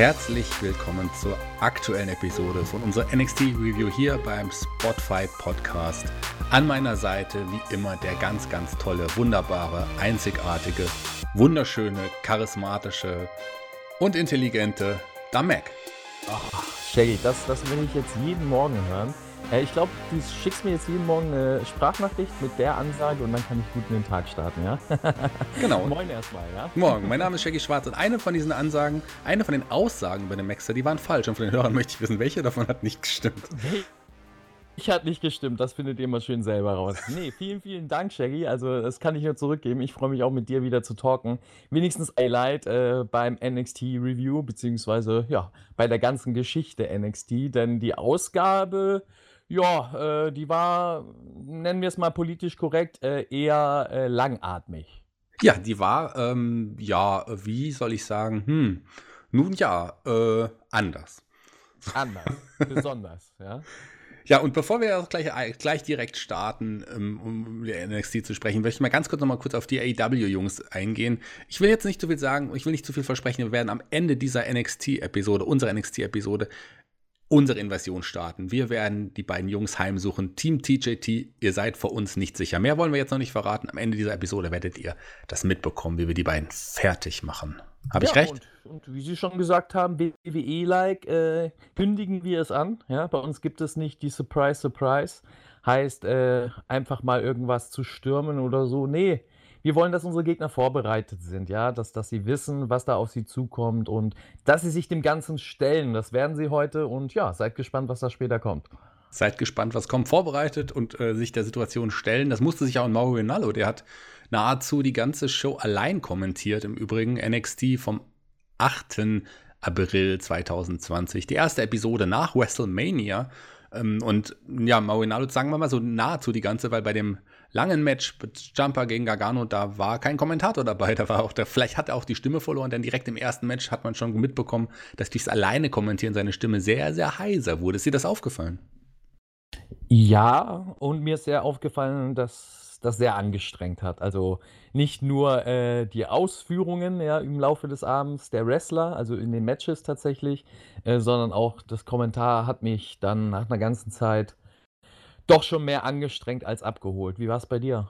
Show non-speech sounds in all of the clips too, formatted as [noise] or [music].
Herzlich willkommen zur aktuellen Episode von unserer NXT Review hier beim Spotify Podcast. An meiner Seite wie immer der ganz, ganz tolle, wunderbare, einzigartige, wunderschöne, charismatische und intelligente Damek. Ach, Shaggy, das, das will ich jetzt jeden Morgen hören. Äh, ich glaube, du schickst mir jetzt jeden Morgen eine Sprachnachricht mit der Ansage und dann kann ich gut in den Tag starten, ja? [laughs] Genau. Moin erstmal, ja? Morgen, mein Name ist Shaggy Schwarz und eine von diesen Ansagen, eine von den Aussagen bei dem Maxer, die waren falsch und von den Hörern möchte ich wissen, welche davon hat nicht gestimmt. Ich hat nicht gestimmt, das findet ihr mal schön selber raus. Nee, vielen, vielen Dank, Shaggy. Also, das kann ich nur zurückgeben. Ich freue mich auch mit dir wieder zu talken. Wenigstens Highlight äh, beim NXT Review, beziehungsweise ja, bei der ganzen Geschichte NXT, denn die Ausgabe, ja, äh, die war, nennen wir es mal politisch korrekt, äh, eher äh, langatmig. Ja, die war, ähm, ja, wie soll ich sagen, hm, nun ja, äh, anders. Anders, [laughs] besonders, ja. Ja, und bevor wir auch gleich, gleich direkt starten, ähm, um über NXT zu sprechen, möchte ich mal ganz kurz noch mal kurz auf die AEW-Jungs eingehen. Ich will jetzt nicht zu viel sagen, ich will nicht zu viel versprechen. Wir werden am Ende dieser NXT-Episode, unserer NXT-Episode, unsere Invasion starten. Wir werden die beiden Jungs heimsuchen. Team TJT, ihr seid vor uns nicht sicher. Mehr wollen wir jetzt noch nicht verraten. Am Ende dieser Episode werdet ihr das mitbekommen, wie wir die beiden fertig machen. Habe ja, ich recht? Und, und, wie Sie schon gesagt haben, WWE-like, äh, kündigen wir es an. Ja, bei uns gibt es nicht die Surprise, Surprise. Heißt, äh, einfach mal irgendwas zu stürmen oder so. Nee, wir wollen, dass unsere Gegner vorbereitet sind, ja, dass, dass sie wissen, was da auf sie zukommt und dass sie sich dem Ganzen stellen. Das werden sie heute und ja, seid gespannt, was da später kommt. Seid gespannt, was kommt. Vorbereitet und äh, sich der Situation stellen. Das musste sich auch ein Mauro Rinaldo, der hat nahezu die ganze Show allein kommentiert. Im Übrigen NXT vom 8. April 2020. Die erste Episode nach WrestleMania. Ähm, und ja, Mauro Rinaldo, sagen wir mal so nahezu die ganze, weil bei dem langen Match mit Jumper gegen Gargano, da war kein Kommentator dabei. Da war auch der, vielleicht hat er auch die Stimme verloren, denn direkt im ersten Match hat man schon mitbekommen, dass durchs alleine kommentieren seine Stimme sehr, sehr heiser wurde. Ist dir das aufgefallen? Ja, und mir ist sehr aufgefallen, dass das sehr angestrengt hat. Also nicht nur äh, die Ausführungen ja, im Laufe des Abends der Wrestler, also in den Matches tatsächlich, äh, sondern auch das Kommentar hat mich dann nach einer ganzen Zeit doch schon mehr angestrengt als abgeholt. Wie war es bei dir?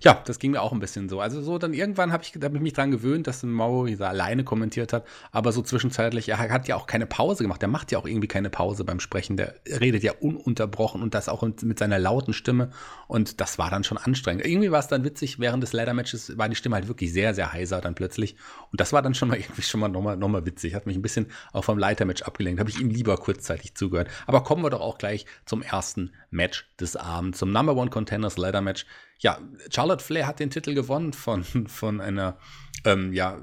Ja, das ging mir auch ein bisschen so. Also so dann irgendwann habe ich, hab ich mich dran gewöhnt, dass Mauro da alleine kommentiert hat, aber so zwischenzeitlich, er hat ja auch keine Pause gemacht. Er macht ja auch irgendwie keine Pause beim Sprechen. Der redet ja ununterbrochen und das auch mit seiner lauten Stimme und das war dann schon anstrengend. Irgendwie war es dann witzig, während des Leather-Matches war die Stimme halt wirklich sehr, sehr heiser dann plötzlich und das war dann schon mal [laughs] irgendwie schon mal nochmal noch mal witzig. Hat mich ein bisschen auch vom Leiter-Match abgelenkt. Habe ich ihm lieber kurzzeitig zugehört. Aber kommen wir doch auch gleich zum ersten Match des Abends, zum Number One Contenders Leather-Match ja, Charlotte Flair hat den Titel gewonnen von, [laughs] von einer ähm, ja,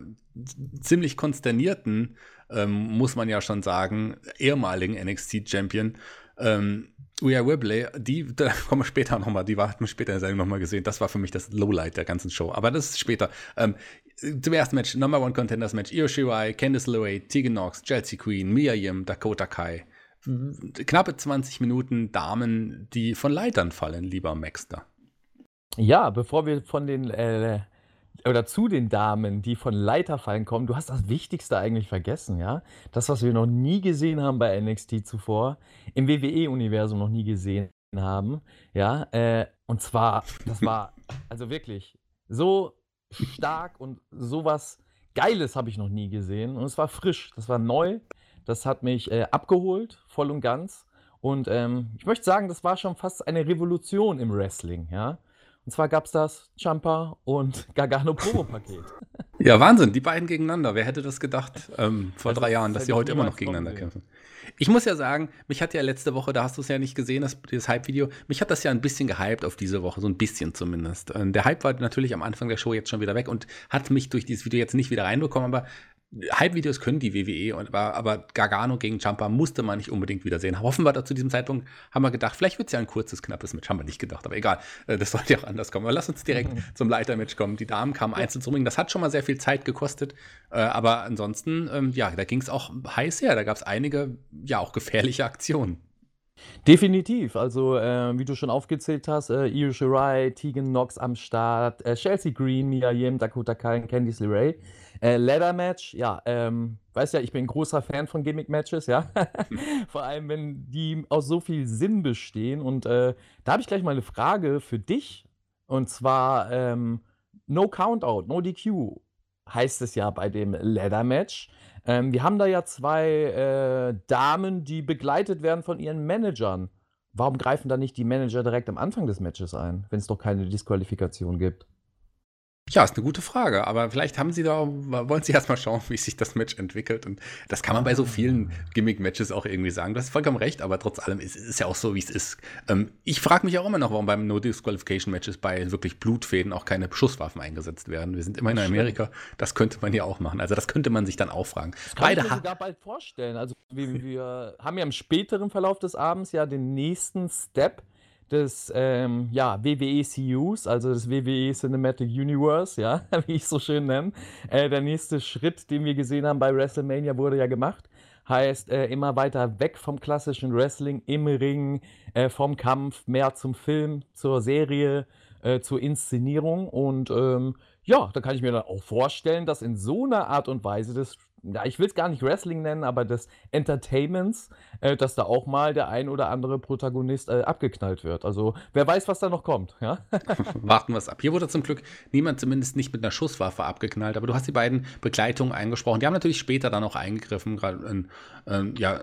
ziemlich konsternierten, ähm, muss man ja schon sagen, ehemaligen NXT-Champion. Ähm, Uya Wibley, die, [laughs] da kommen wir später nochmal, die war, hat man später in der Sendung nochmal gesehen. Das war für mich das Lowlight der ganzen Show. Aber das ist später. Ähm, zum ersten Match, Number One Contenders Match, Io Shirai, Candice LeRae, Tegan Knox, Chelsea Queen, Mia Yim, Dakota Kai. Knappe 20 Minuten Damen, die von Leitern fallen, lieber Maxter. Ja, bevor wir von den äh, oder zu den Damen, die von Leiterfallen kommen, du hast das Wichtigste eigentlich vergessen, ja? Das, was wir noch nie gesehen haben bei NXT zuvor, im WWE-Universum noch nie gesehen haben, ja? Äh, und zwar, das war also wirklich so stark und sowas Geiles habe ich noch nie gesehen. Und es war frisch, das war neu, das hat mich äh, abgeholt, voll und ganz. Und ähm, ich möchte sagen, das war schon fast eine Revolution im Wrestling, ja. Und zwar gab es das Jumper und [laughs] Gargano Promo-Paket. Ja, Wahnsinn, die beiden gegeneinander. Wer hätte das gedacht ähm, vor also, drei Jahren, dass sie heute immer noch gegeneinander kämpfen? Ich muss ja sagen, mich hat ja letzte Woche, da hast du es ja nicht gesehen, das, das Hype-Video, mich hat das ja ein bisschen gehypt auf diese Woche, so ein bisschen zumindest. Ähm, der Hype war natürlich am Anfang der Show jetzt schon wieder weg und hat mich durch dieses Video jetzt nicht wieder reinbekommen, aber Hype-Videos können die WWE, und war, aber Gargano gegen Champa musste man nicht unbedingt wiedersehen. Hoffen wir da zu diesem Zeitpunkt, haben wir gedacht, vielleicht wird es ja ein kurzes, knappes Match, haben wir nicht gedacht, aber egal, äh, das sollte ja auch anders kommen. Aber lass uns direkt mhm. zum Leitermatch kommen. Die Damen kamen ja. einzeln zum Ring, das hat schon mal sehr viel Zeit gekostet, äh, aber ansonsten, ähm, ja, da ging es auch heiß her, da gab es einige, ja, auch gefährliche Aktionen. Definitiv. Also, äh, wie du schon aufgezählt hast, äh, Io Shirai, Tegan Knox am Start, äh, Chelsea Green, Mia Yim, Dakota Kai und Candice LeRae. Äh, Ladder Match, ja, ähm, weißt ja, ich bin ein großer Fan von Gimmick-Matches, ja. [laughs] Vor allem, wenn die aus so viel Sinn bestehen. Und äh, da habe ich gleich mal eine Frage für dich. Und zwar, ähm, No Countout, No DQ heißt es ja bei dem Ladder Match. Ähm, wir haben da ja zwei äh, Damen, die begleitet werden von ihren Managern. Warum greifen da nicht die Manager direkt am Anfang des Matches ein, wenn es doch keine Disqualifikation gibt? Ja, ist eine gute Frage, aber vielleicht haben sie da, wollen sie erst mal schauen, wie sich das Match entwickelt. Und das kann man bei so vielen Gimmick-Matches auch irgendwie sagen. Du hast vollkommen recht, aber trotz allem ist es ja auch so, wie es ist. Ähm, ich frage mich auch immer noch, warum beim No-Disqualification-Matches bei wirklich Blutfäden auch keine Schusswaffen eingesetzt werden. Wir sind immer in Amerika, das könnte man ja auch machen. Also das könnte man sich dann auch fragen. Das kann Beide ich mir sogar bald vorstellen. Also wir, wir haben ja im späteren Verlauf des Abends ja den nächsten Step des ähm, ja, WWE CUs, also des WWE Cinematic Universe, ja, [laughs] wie ich so schön nenne. Äh, der nächste Schritt, den wir gesehen haben bei WrestleMania, wurde ja gemacht. Heißt, äh, immer weiter weg vom klassischen Wrestling im Ring, äh, vom Kampf, mehr zum Film, zur Serie, äh, zur Inszenierung. Und ähm, ja, da kann ich mir dann auch vorstellen, dass in so einer Art und Weise des ja, ich will es gar nicht Wrestling nennen, aber des Entertainments, äh, dass da auch mal der ein oder andere Protagonist äh, abgeknallt wird. Also wer weiß, was da noch kommt. Ja? [laughs] Warten wir es ab. Hier wurde zum Glück niemand zumindest nicht mit einer Schusswaffe abgeknallt, aber du hast die beiden Begleitungen eingesprochen. Die haben natürlich später dann auch eingegriffen, gerade äh, ja,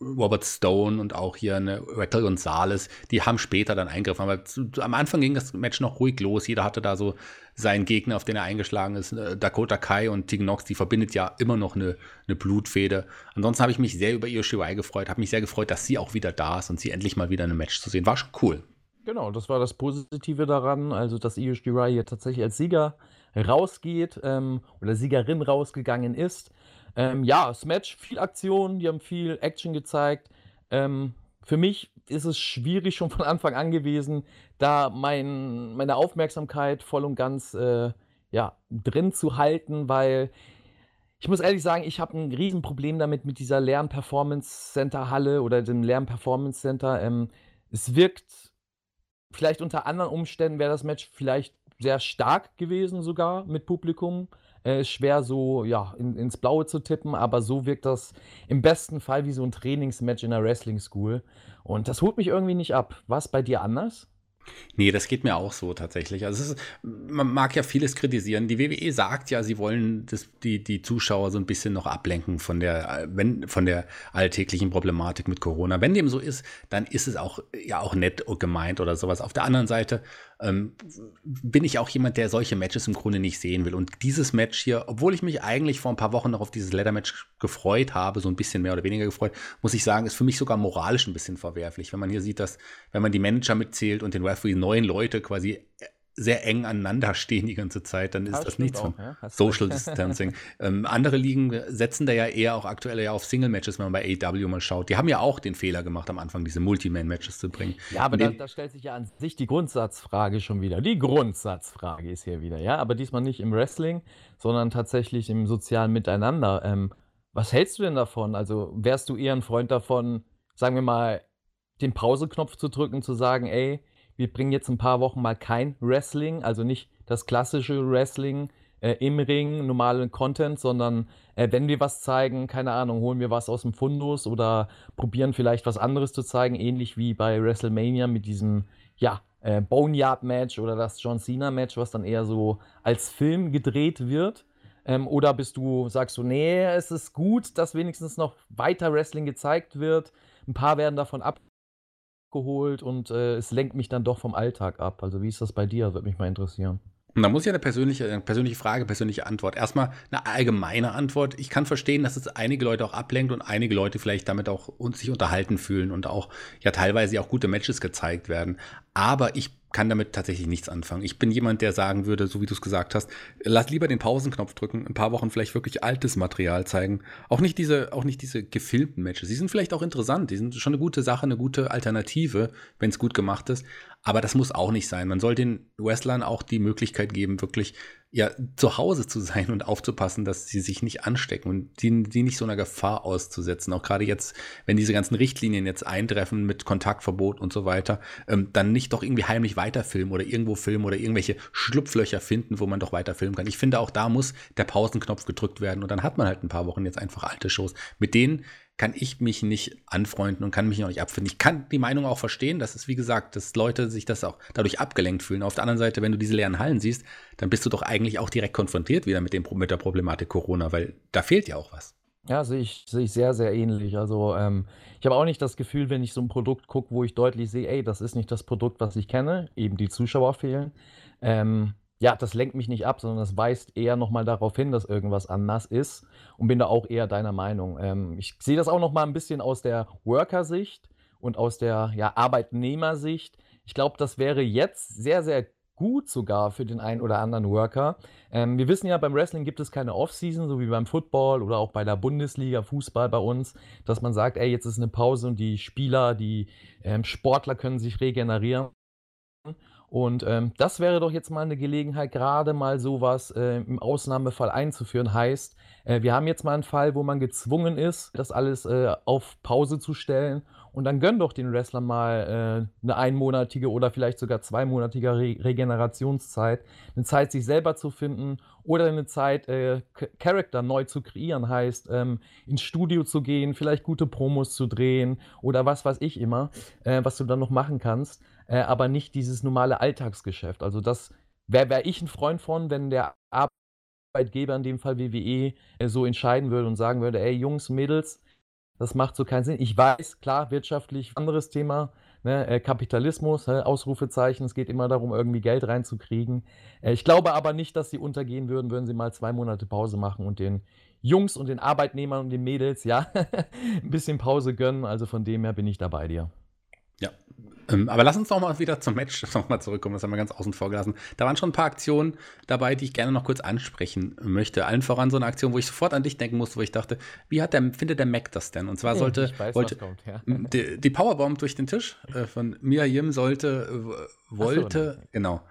Robert Stone und auch hier eine Raquel Gonzalez, die haben später dann eingegriffen. Aber zu, am Anfang ging das Match noch ruhig los. Jeder hatte da so seinen Gegner, auf den er eingeschlagen ist. Äh, Dakota Kai und Tegan Nox, die verbindet ja immer noch eine, eine Blutfede. Ansonsten habe ich mich sehr über Io Shirai gefreut, habe mich sehr gefreut, dass sie auch wieder da ist und sie endlich mal wieder in einem Match zu sehen. War schon cool. Genau, das war das Positive daran, also dass Io Shirai hier tatsächlich als Sieger rausgeht ähm, oder Siegerin rausgegangen ist. Ähm, ja, das Match, viel Aktion, die haben viel Action gezeigt. Ähm, für mich ist es schwierig schon von Anfang an gewesen, da mein, meine Aufmerksamkeit voll und ganz äh, ja, drin zu halten, weil ich muss ehrlich sagen, ich habe ein Riesenproblem damit mit dieser Lern-Performance-Center-Halle oder dem Lern-Performance-Center. Ähm, es wirkt vielleicht unter anderen Umständen wäre das Match vielleicht sehr stark gewesen sogar mit Publikum. Äh, schwer so ja, in, ins Blaue zu tippen, aber so wirkt das im besten Fall wie so ein Trainingsmatch in der Wrestling School. Und das holt mich irgendwie nicht ab. War es bei dir anders? Nee, das geht mir auch so tatsächlich. Also ist, man mag ja vieles kritisieren. Die WWE sagt ja, sie wollen das, die, die Zuschauer so ein bisschen noch ablenken von der, wenn, von der alltäglichen Problematik mit Corona. Wenn dem so ist, dann ist es auch ja auch nett gemeint oder sowas. Auf der anderen Seite ähm, bin ich auch jemand, der solche Matches im Grunde nicht sehen will. Und dieses Match hier, obwohl ich mich eigentlich vor ein paar Wochen noch auf dieses Leather-Match gefreut habe, so ein bisschen mehr oder weniger gefreut, muss ich sagen, ist für mich sogar moralisch ein bisschen verwerflich, wenn man hier sieht, dass, wenn man die Manager mitzählt und den Referee neun Leute quasi sehr eng aneinander [laughs] stehen die ganze Zeit, dann ist das, das nichts von ja? Social [laughs] Distancing. ähm, andere Ligen setzen da ja eher auch aktuell ja auf Single-Matches, wenn man bei AW mal schaut. Die haben ja auch den Fehler gemacht, am Anfang diese Multiman-Matches zu bringen. Ja, aber da, da, stellt sich ja an sich die Grundsatzfrage schon wieder. Die Grundsatzfrage ist hier wieder, ja, aber diesmal nicht im Wrestling, sondern tatsächlich im sozialen Miteinander. Ähm, was hältst du denn davon? Also wärst du eher ein Freund davon, sagen wir mal, den Pause-Knopf zu drücken, zu sagen, ey, wir bringen jetzt ein paar Wochen mal kein Wrestling, also nicht das klassische Wrestling äh, im Ring, normalen Content, sondern äh, wenn wir was zeigen, keine Ahnung, holen wir was aus dem Fundus oder probieren vielleicht was anderes zu zeigen, ähnlich wie bei WrestleMania mit diesem, ja, äh, Boneyard-Match oder das John Cena-Match, was dann eher so als Film gedreht wird. Ähm, oder bist du, sagst du, nee, es ist gut, dass wenigstens noch weiter Wrestling gezeigt wird. Ein paar werden davon ab geholt und äh, es lenkt mich dann doch vom Alltag ab. Also wie ist das bei dir? Würde mich mal interessieren. Und da muss ich eine persönliche, eine persönliche Frage, persönliche Antwort. Erstmal eine allgemeine Antwort. Ich kann verstehen, dass es einige Leute auch ablenkt und einige Leute vielleicht damit auch uns sich unterhalten fühlen und auch ja teilweise auch gute Matches gezeigt werden. Aber ich kann damit tatsächlich nichts anfangen. Ich bin jemand, der sagen würde, so wie du es gesagt hast, lass lieber den Pausenknopf drücken, ein paar Wochen vielleicht wirklich altes Material zeigen. Auch nicht diese, auch nicht diese gefilmten Matches. Die sind vielleicht auch interessant, die sind schon eine gute Sache, eine gute Alternative, wenn es gut gemacht ist. Aber das muss auch nicht sein. Man soll den Wrestlern auch die Möglichkeit geben, wirklich ja, zu Hause zu sein und aufzupassen, dass sie sich nicht anstecken und die, die nicht so einer Gefahr auszusetzen. Auch gerade jetzt, wenn diese ganzen Richtlinien jetzt eintreffen mit Kontaktverbot und so weiter, ähm, dann nicht doch irgendwie heimlich weiterfilmen oder irgendwo filmen oder irgendwelche Schlupflöcher finden, wo man doch weiter filmen kann. Ich finde, auch da muss der Pausenknopf gedrückt werden und dann hat man halt ein paar Wochen jetzt einfach alte Shows, mit denen kann ich mich nicht anfreunden und kann mich noch nicht abfinden. Ich kann die Meinung auch verstehen, dass es, wie gesagt, dass Leute sich das auch dadurch abgelenkt fühlen. Auf der anderen Seite, wenn du diese leeren Hallen siehst, dann bist du doch eigentlich auch direkt konfrontiert wieder mit, dem, mit der Problematik Corona, weil da fehlt ja auch was. Ja, sehe ich, sehe ich sehr, sehr ähnlich. Also ähm, ich habe auch nicht das Gefühl, wenn ich so ein Produkt gucke, wo ich deutlich sehe, ey, das ist nicht das Produkt, was ich kenne, eben die Zuschauer fehlen. Ähm, ja, das lenkt mich nicht ab, sondern das weist eher nochmal darauf hin, dass irgendwas anders ist und bin da auch eher deiner Meinung. Ähm, ich sehe das auch nochmal ein bisschen aus der Worker-Sicht und aus der ja, Arbeitnehmersicht. Ich glaube, das wäre jetzt sehr, sehr gut sogar für den einen oder anderen Worker. Ähm, wir wissen ja, beim Wrestling gibt es keine Off-Season, so wie beim Football oder auch bei der Bundesliga, Fußball bei uns, dass man sagt, ey, jetzt ist eine Pause und die Spieler, die ähm, Sportler können sich regenerieren. Und ähm, das wäre doch jetzt mal eine Gelegenheit, gerade mal sowas äh, im Ausnahmefall einzuführen. Heißt, äh, wir haben jetzt mal einen Fall, wo man gezwungen ist, das alles äh, auf Pause zu stellen. Und dann gönn doch den Wrestlern mal äh, eine einmonatige oder vielleicht sogar zweimonatige Re Regenerationszeit. Eine Zeit, sich selber zu finden oder eine Zeit, äh, Charakter neu zu kreieren. Heißt, ähm, ins Studio zu gehen, vielleicht gute Promos zu drehen oder was weiß ich immer, äh, was du dann noch machen kannst äh, aber nicht dieses normale Alltagsgeschäft. Also das wäre wär ich ein Freund von, wenn der Arbeitgeber, in dem Fall WWE, äh, so entscheiden würde und sagen würde, ey Jungs, Mädels, das macht so keinen Sinn. Ich weiß, klar, wirtschaftlich anderes Thema, ne, äh, Kapitalismus, Ausrufezeichen, es geht immer darum, irgendwie Geld reinzukriegen. Äh, ich glaube aber nicht, dass sie untergehen würden, würden sie mal zwei Monate Pause machen und den Jungs und den Arbeitnehmern und den Mädels, ja, [laughs] ein bisschen Pause gönnen. Also von dem her bin ich da bei dir. Ähm, aber lass uns noch mal wieder zum Match [laughs] noch mal zurückkommen. Das haben wir ganz außen vor gelassen. Da waren schon ein paar Aktionen dabei, die ich gerne noch kurz ansprechen möchte. Allen voran so eine Aktion, wo ich sofort an dich denken musste, wo ich dachte, wie hat der, findet der Mac das denn? Und zwar sollte, weiß, wollte, kommt, ja. die, die, Powerbomb durch den Tisch äh, von Mia Yim sollte, äh, wollte, so, genau.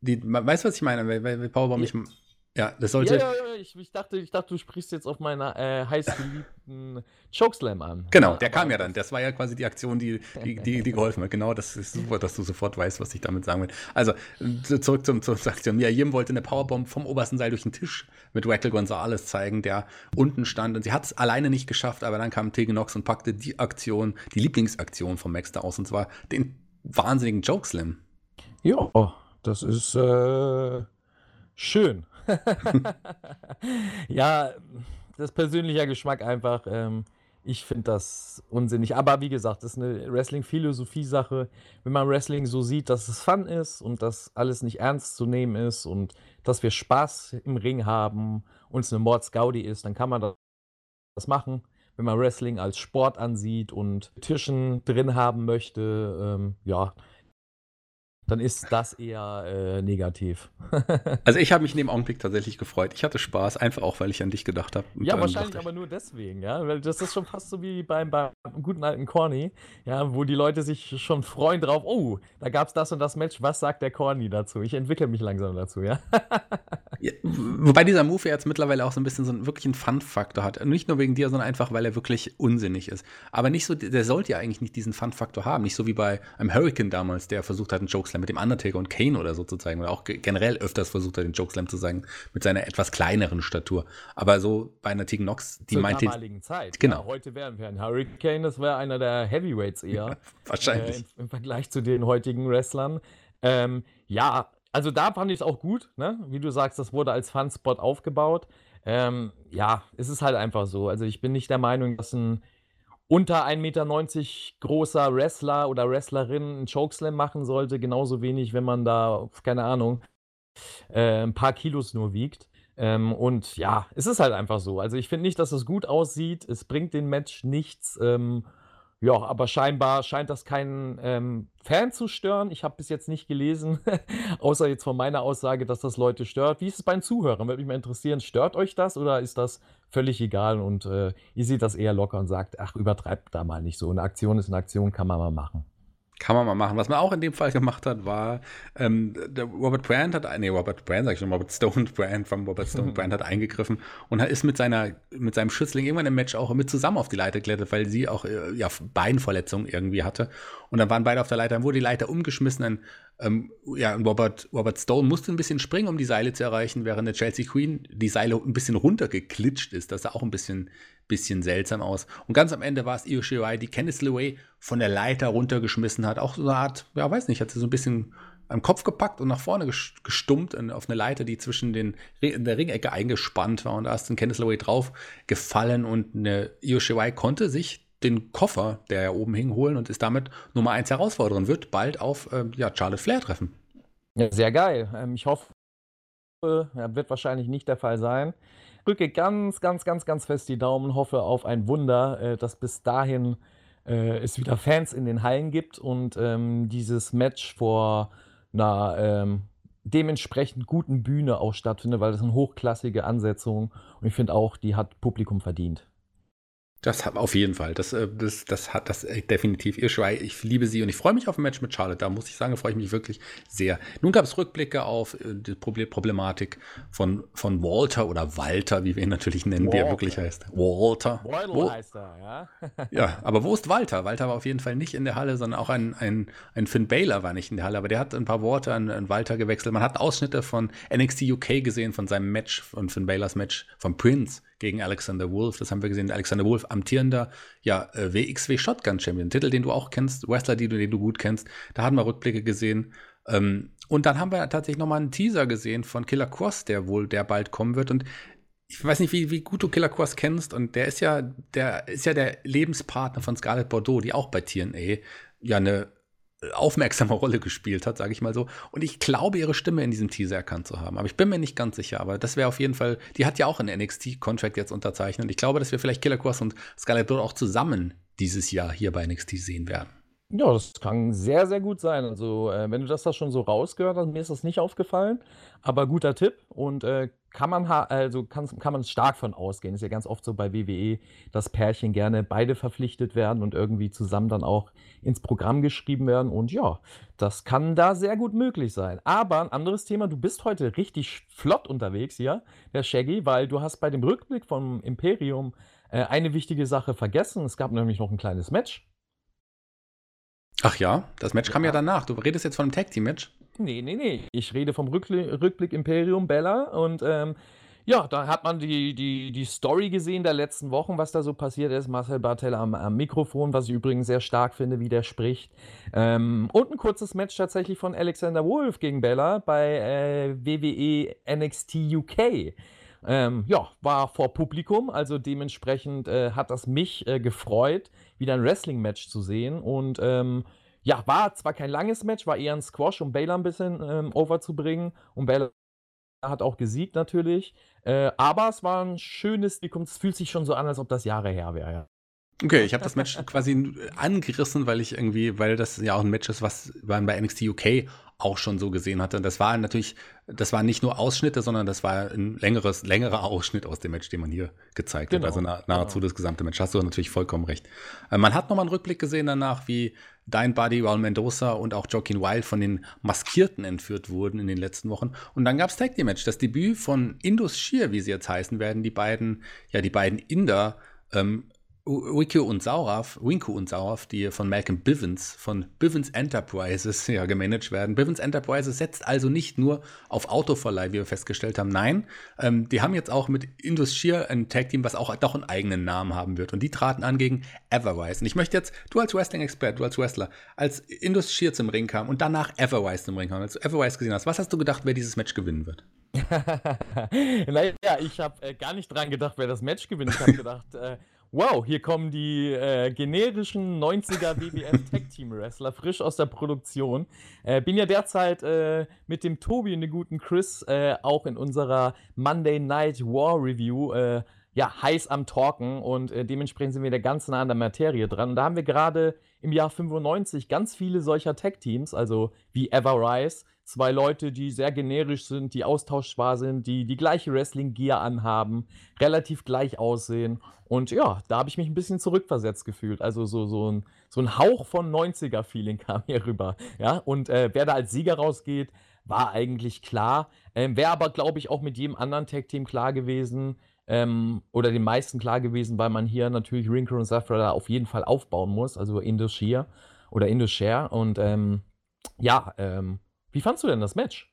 Die, weißt du, was ich meine? Weil, weil Powerbomb ja. nicht ja, das sollte. Ja, ja, ja. Ich, ich, dachte, ich dachte, du sprichst jetzt auf meiner äh, heißgeliebten [laughs] Chokeslam an. Genau, der kam ja dann. Das war ja quasi die Aktion, die, die, die, die geholfen hat. Genau, das ist super, dass du sofort weißt, was ich damit sagen will. Also, zurück zum, zur Aktion. Mia Yim wollte eine Powerbomb vom obersten Seil durch den Tisch mit Wackel Gonzalez zeigen, der unten stand. Und sie hat es alleine nicht geschafft, aber dann kam Tegan Nox und packte die Aktion, die Lieblingsaktion vom Max da aus, und zwar den wahnsinnigen Chokeslam. Ja, das ist äh, schön. [laughs] ja, das ist persönlicher Geschmack einfach. Ähm, ich finde das unsinnig. Aber wie gesagt, das ist eine Wrestling-Philosophie-Sache. Wenn man Wrestling so sieht, dass es Fun ist und dass alles nicht ernst zu nehmen ist und dass wir Spaß im Ring haben und es eine Mordsgaudi ist, dann kann man das machen. Wenn man Wrestling als Sport ansieht und Tischen drin haben möchte, ähm, ja, dann ist das eher äh, negativ. [laughs] also ich habe mich in dem Augenblick tatsächlich gefreut. Ich hatte Spaß, einfach auch, weil ich an dich gedacht habe. Ja, wahrscheinlich aber nur deswegen, ja. Weil das ist schon fast so wie beim, beim guten alten Corny, ja, wo die Leute sich schon freuen drauf, oh, da gab es das und das Match, was sagt der Corny dazu? Ich entwickle mich langsam dazu, ja. [laughs] wobei dieser Move jetzt mittlerweile auch so ein bisschen so einen wirklichen Fun-Faktor hat. Nicht nur wegen dir, sondern einfach, weil er wirklich unsinnig ist. Aber nicht so, der sollte ja eigentlich nicht diesen Fun-Faktor haben. Nicht so wie bei einem Hurricane damals, der versucht hat, einen Jokes Jokeslam mit dem Undertaker und Kane oder so zu zeigen, oder auch generell öfters versucht hat, den Jokeslam zu zeigen, mit seiner etwas kleineren Statur. Aber so bei einer Tegan Nox, die Zur meinte. damaligen Zeit. Genau. Ja, heute wären wir ein Hurricane, das wäre einer der Heavyweights eher. Ja, [laughs] wahrscheinlich. Äh, im, im, Vergleich zu den heutigen Wrestlern. Ähm, ja, also da fand ich es auch gut, ne? Wie du sagst, das wurde als Fun-Spot aufgebaut. Ähm, ja, es ist halt einfach so. Also ich bin nicht der Meinung, dass ein unter 1,90 Meter großer Wrestler oder Wrestlerin einen Chokeslam machen sollte. Genauso wenig, wenn man da, keine Ahnung, äh, ein paar Kilos nur wiegt. Ähm, und ja, es ist halt einfach so. Also ich finde nicht, dass es gut aussieht. Es bringt dem Match nichts. Ähm, Ja, aber scheinbar scheint das keinen ähm, Fan zu stören. Ich habe bis jetzt nicht gelesen, [laughs] außer jetzt von meiner Aussage, dass das Leute stört. Wie ist es bei den Zuhörern? Würde mich mal interessieren, stört euch das oder ist das völlig egal und äh, ihr seht das eher locker und sagt, ach, übertreibt da mal nicht so. Eine Aktion ist eine Aktion, kann man mal machen. Kann man mal machen. Was man auch in dem Fall gemacht hat, war, ähm, Robert Brand hat, nee, Robert Brand, sag ich schon, Robert Stone [laughs] Brand von Robert Stone Brand hat eingegriffen und ist mit seiner, mit seinem Schützling irgendwann im Match auch mit zusammen auf die Leiter geklettert, weil sie auch, äh, ja, Beinverletzungen irgendwie hatte. Und dann waren beide auf der Leiter, dann wurde die Leiter umgeschmissen, dann ähm, ja, Robert, Robert Stone musste ein bisschen springen, um die Seile zu erreichen, während der Chelsea Queen die Seile ein bisschen runtergeklitscht ist. Das sah auch ein bisschen, bisschen seltsam aus. Und ganz am Ende war es Io Shirai, die Kenneth LeWay von der Leiter runtergeschmissen hat. Auch so eine Art, ja, weiß nicht, hat sie so ein bisschen am Kopf gepackt und nach vorne gestummt auf eine Leiter, die zwischen den in der Ringecke eingespannt war. Und da ist dann Kenneth LeWay drauf gefallen und eine Io Shirai konnte sich den Koffer, der ja oben hing, holen und ist damit Nummer 1 Herausforderin, wird bald auf äh, ja, Charlotte Flair treffen. Ja, sehr geil. Ähm, ich hoffe, ja, wird wahrscheinlich nicht der Fall sein. Drücke ganz, ganz, ganz, ganz fest die Daumen, hoffe auf ein Wunder, äh, dass bis dahin äh, es wieder Fans in den Hallen gibt und ähm, dieses Match vor einer ähm, dementsprechend guten Bühne auch stattfindet, weil das eine hochklassige Ansetzung und ich finde auch, die hat Publikum verdient. Das hat auf jeden Fall. Das, äh, das, das hat das äh, definitiv. Ihr Schrei, ich liebe sie und ich freue mich auf ein Match mit Charlotte. Da muss ich sagen, freue ich mich wirklich sehr. Nun gab es Rückblicke auf äh, die Problematik von, von Walter oder Walter, wie wir ihn natürlich nennen, Walter. wie er wirklich heißt. Walter. Wo, heißt er, ja. [laughs] ja, aber wo ist Walter? Walter war auf jeden Fall nicht in der Halle, sondern auch ein, ein, ein Finn Baylor war nicht in der Halle, aber der hat ein paar Worte an, an Walter gewechselt. Man hat Ausschnitte von NXT UK gesehen, von seinem Match, von Finn Baylors Match von Prince gegen Alexander Wolf. Das haben wir gesehen. Alexander Wolf, amtierender ja, äh, WXW Shotgun Champion. Titel, den du auch kennst, Wrestler, den du, den du gut kennst. Da hatten wir Rückblicke gesehen. Ähm, und dann haben wir tatsächlich nochmal einen Teaser gesehen von Killer Cross, der wohl, der bald kommen wird. Und ich weiß nicht, wie, wie gut du Killer Cross kennst. Und der ist ja, der ist ja der Lebenspartner von Scarlett Bordeaux, die auch bei TNA ja eine aufmerksame Rolle gespielt hat, sage ich mal so. Und ich glaube, ihre Stimme in diesem Teaser erkannt zu haben. Aber ich bin mir nicht ganz sicher. Aber das wäre auf jeden Fall, die hat ja auch einen NXT-Contract jetzt unterzeichnet. Ich glaube, dass wir vielleicht Killer Cross und Scarlett Bordeaux auch zusammen dieses Jahr hier bei NXT sehen werden. Ja, das kann sehr, sehr gut sein. Also, äh, wenn du das da schon so rausgehört hast, mir ist das nicht aufgefallen, aber guter Tipp und äh, kann man also kann, kann man stark von ausgehen. Ist ja ganz oft so bei WWE, dass Pärchen gerne beide verpflichtet werden und irgendwie zusammen dann auch ins Programm geschrieben werden. Und ja, das kann da sehr gut möglich sein. Aber ein anderes Thema, du bist heute richtig flott unterwegs hier, der Shaggy, weil du hast bei dem Rückblick vom Imperium äh, eine wichtige Sache vergessen. Es gab nämlich noch ein kleines Match. Ach ja, das Match kam ja danach. Du redest jetzt von einem Tag Team Match? Nee, nee, nee. Ich rede vom Rückli Rückblick Imperium Bella und ähm, ja, da hat man die, die, die Story gesehen der letzten Wochen, was da so passiert ist. Marcel Bartel am, am Mikrofon, was ich übrigens sehr stark finde, wie der spricht. Ähm, und ein kurzes Match tatsächlich von Alexander Wolf gegen Bella bei äh, WWE NXT UK. Ähm, ja, war vor Publikum, also dementsprechend äh, hat das mich äh, gefreut, wieder ein Wrestling-Match zu sehen. Und ähm, ja, war zwar kein langes Match, war eher ein Squash, um Baylor ein bisschen ähm, overzubringen. Und Baylor hat auch gesiegt natürlich. Äh, aber es war ein schönes. Es fühlt sich schon so an, als ob das Jahre her wäre. Ja. Okay, ich habe das Match quasi angerissen, weil ich irgendwie, weil das ja auch ein Match ist, was bei NXT UK auch schon so gesehen hatte. Und das war natürlich, das waren nicht nur Ausschnitte, sondern das war ein längeres, längerer Ausschnitt aus dem Match, den man hier gezeigt genau. hat. Also nah, nahezu genau. das gesamte Match. Hast du natürlich vollkommen recht. Äh, man hat nochmal einen Rückblick gesehen danach, wie Dein Buddy, Raul Mendoza und auch Joaquin Wild von den Maskierten entführt wurden in den letzten Wochen. Und dann gab es Tag Team Match, das Debüt von Indus Shear, wie sie jetzt heißen werden, die beiden, ja, die beiden Inder, ähm, Wiki und Sauraf, Winku und Sauraf, die von Malcolm Bivens von Bivens Enterprises [laughs] ja gemanagt werden. Bivens Enterprises setzt also nicht nur auf Autoverleih, wie wir festgestellt haben. Nein, ähm, die haben jetzt auch mit Indus Shear ein Tag-Team, was auch doch einen eigenen Namen haben wird. Und die traten an gegen Everwise. Und ich möchte jetzt, du als Wrestling-Expert, du als Wrestler, als Indus Shear zum Ring kam und danach Everwise zum Ring kam, als du Everwise gesehen hast, was hast du gedacht, wer dieses Match gewinnen wird? [laughs] naja, ich habe äh, gar nicht dran gedacht, wer das Match gewinnt. Ich habe gedacht, äh, wow, hier kommen die äh, generischen 90er WWF Tag Team Wrestler frisch aus der Produktion. Äh, bin ja derzeit äh, mit dem Tobi und dem guten Chris äh, auch in unserer Monday Night War Review äh, ja, heiß am Talken und äh, dementsprechend sind wir da ganz nah an der Materie dran. Und da haben wir gerade im Jahr 95 ganz viele solcher Tech-Teams, also wie Everrise, zwei Leute, die sehr generisch sind, die austauschbar sind, die die gleiche Wrestling-Gear anhaben, relativ gleich aussehen. Und ja, da habe ich mich ein bisschen zurückversetzt gefühlt. Also so, so, ein, so ein Hauch von 90er-Feeling [laughs] kam hier rüber. Ja, und äh, wer da als Sieger rausgeht, war eigentlich klar. Ähm, Wäre aber, glaube ich, auch mit jedem anderen Tag-Team klar gewesen ähm, oder den meisten klar gewesen, weil man hier natürlich Wrinkle und Zafra auf jeden Fall aufbauen muss, also Indus-Shear oder Indus-Share. Und ähm, ja, ähm, wie fandst du denn das Match?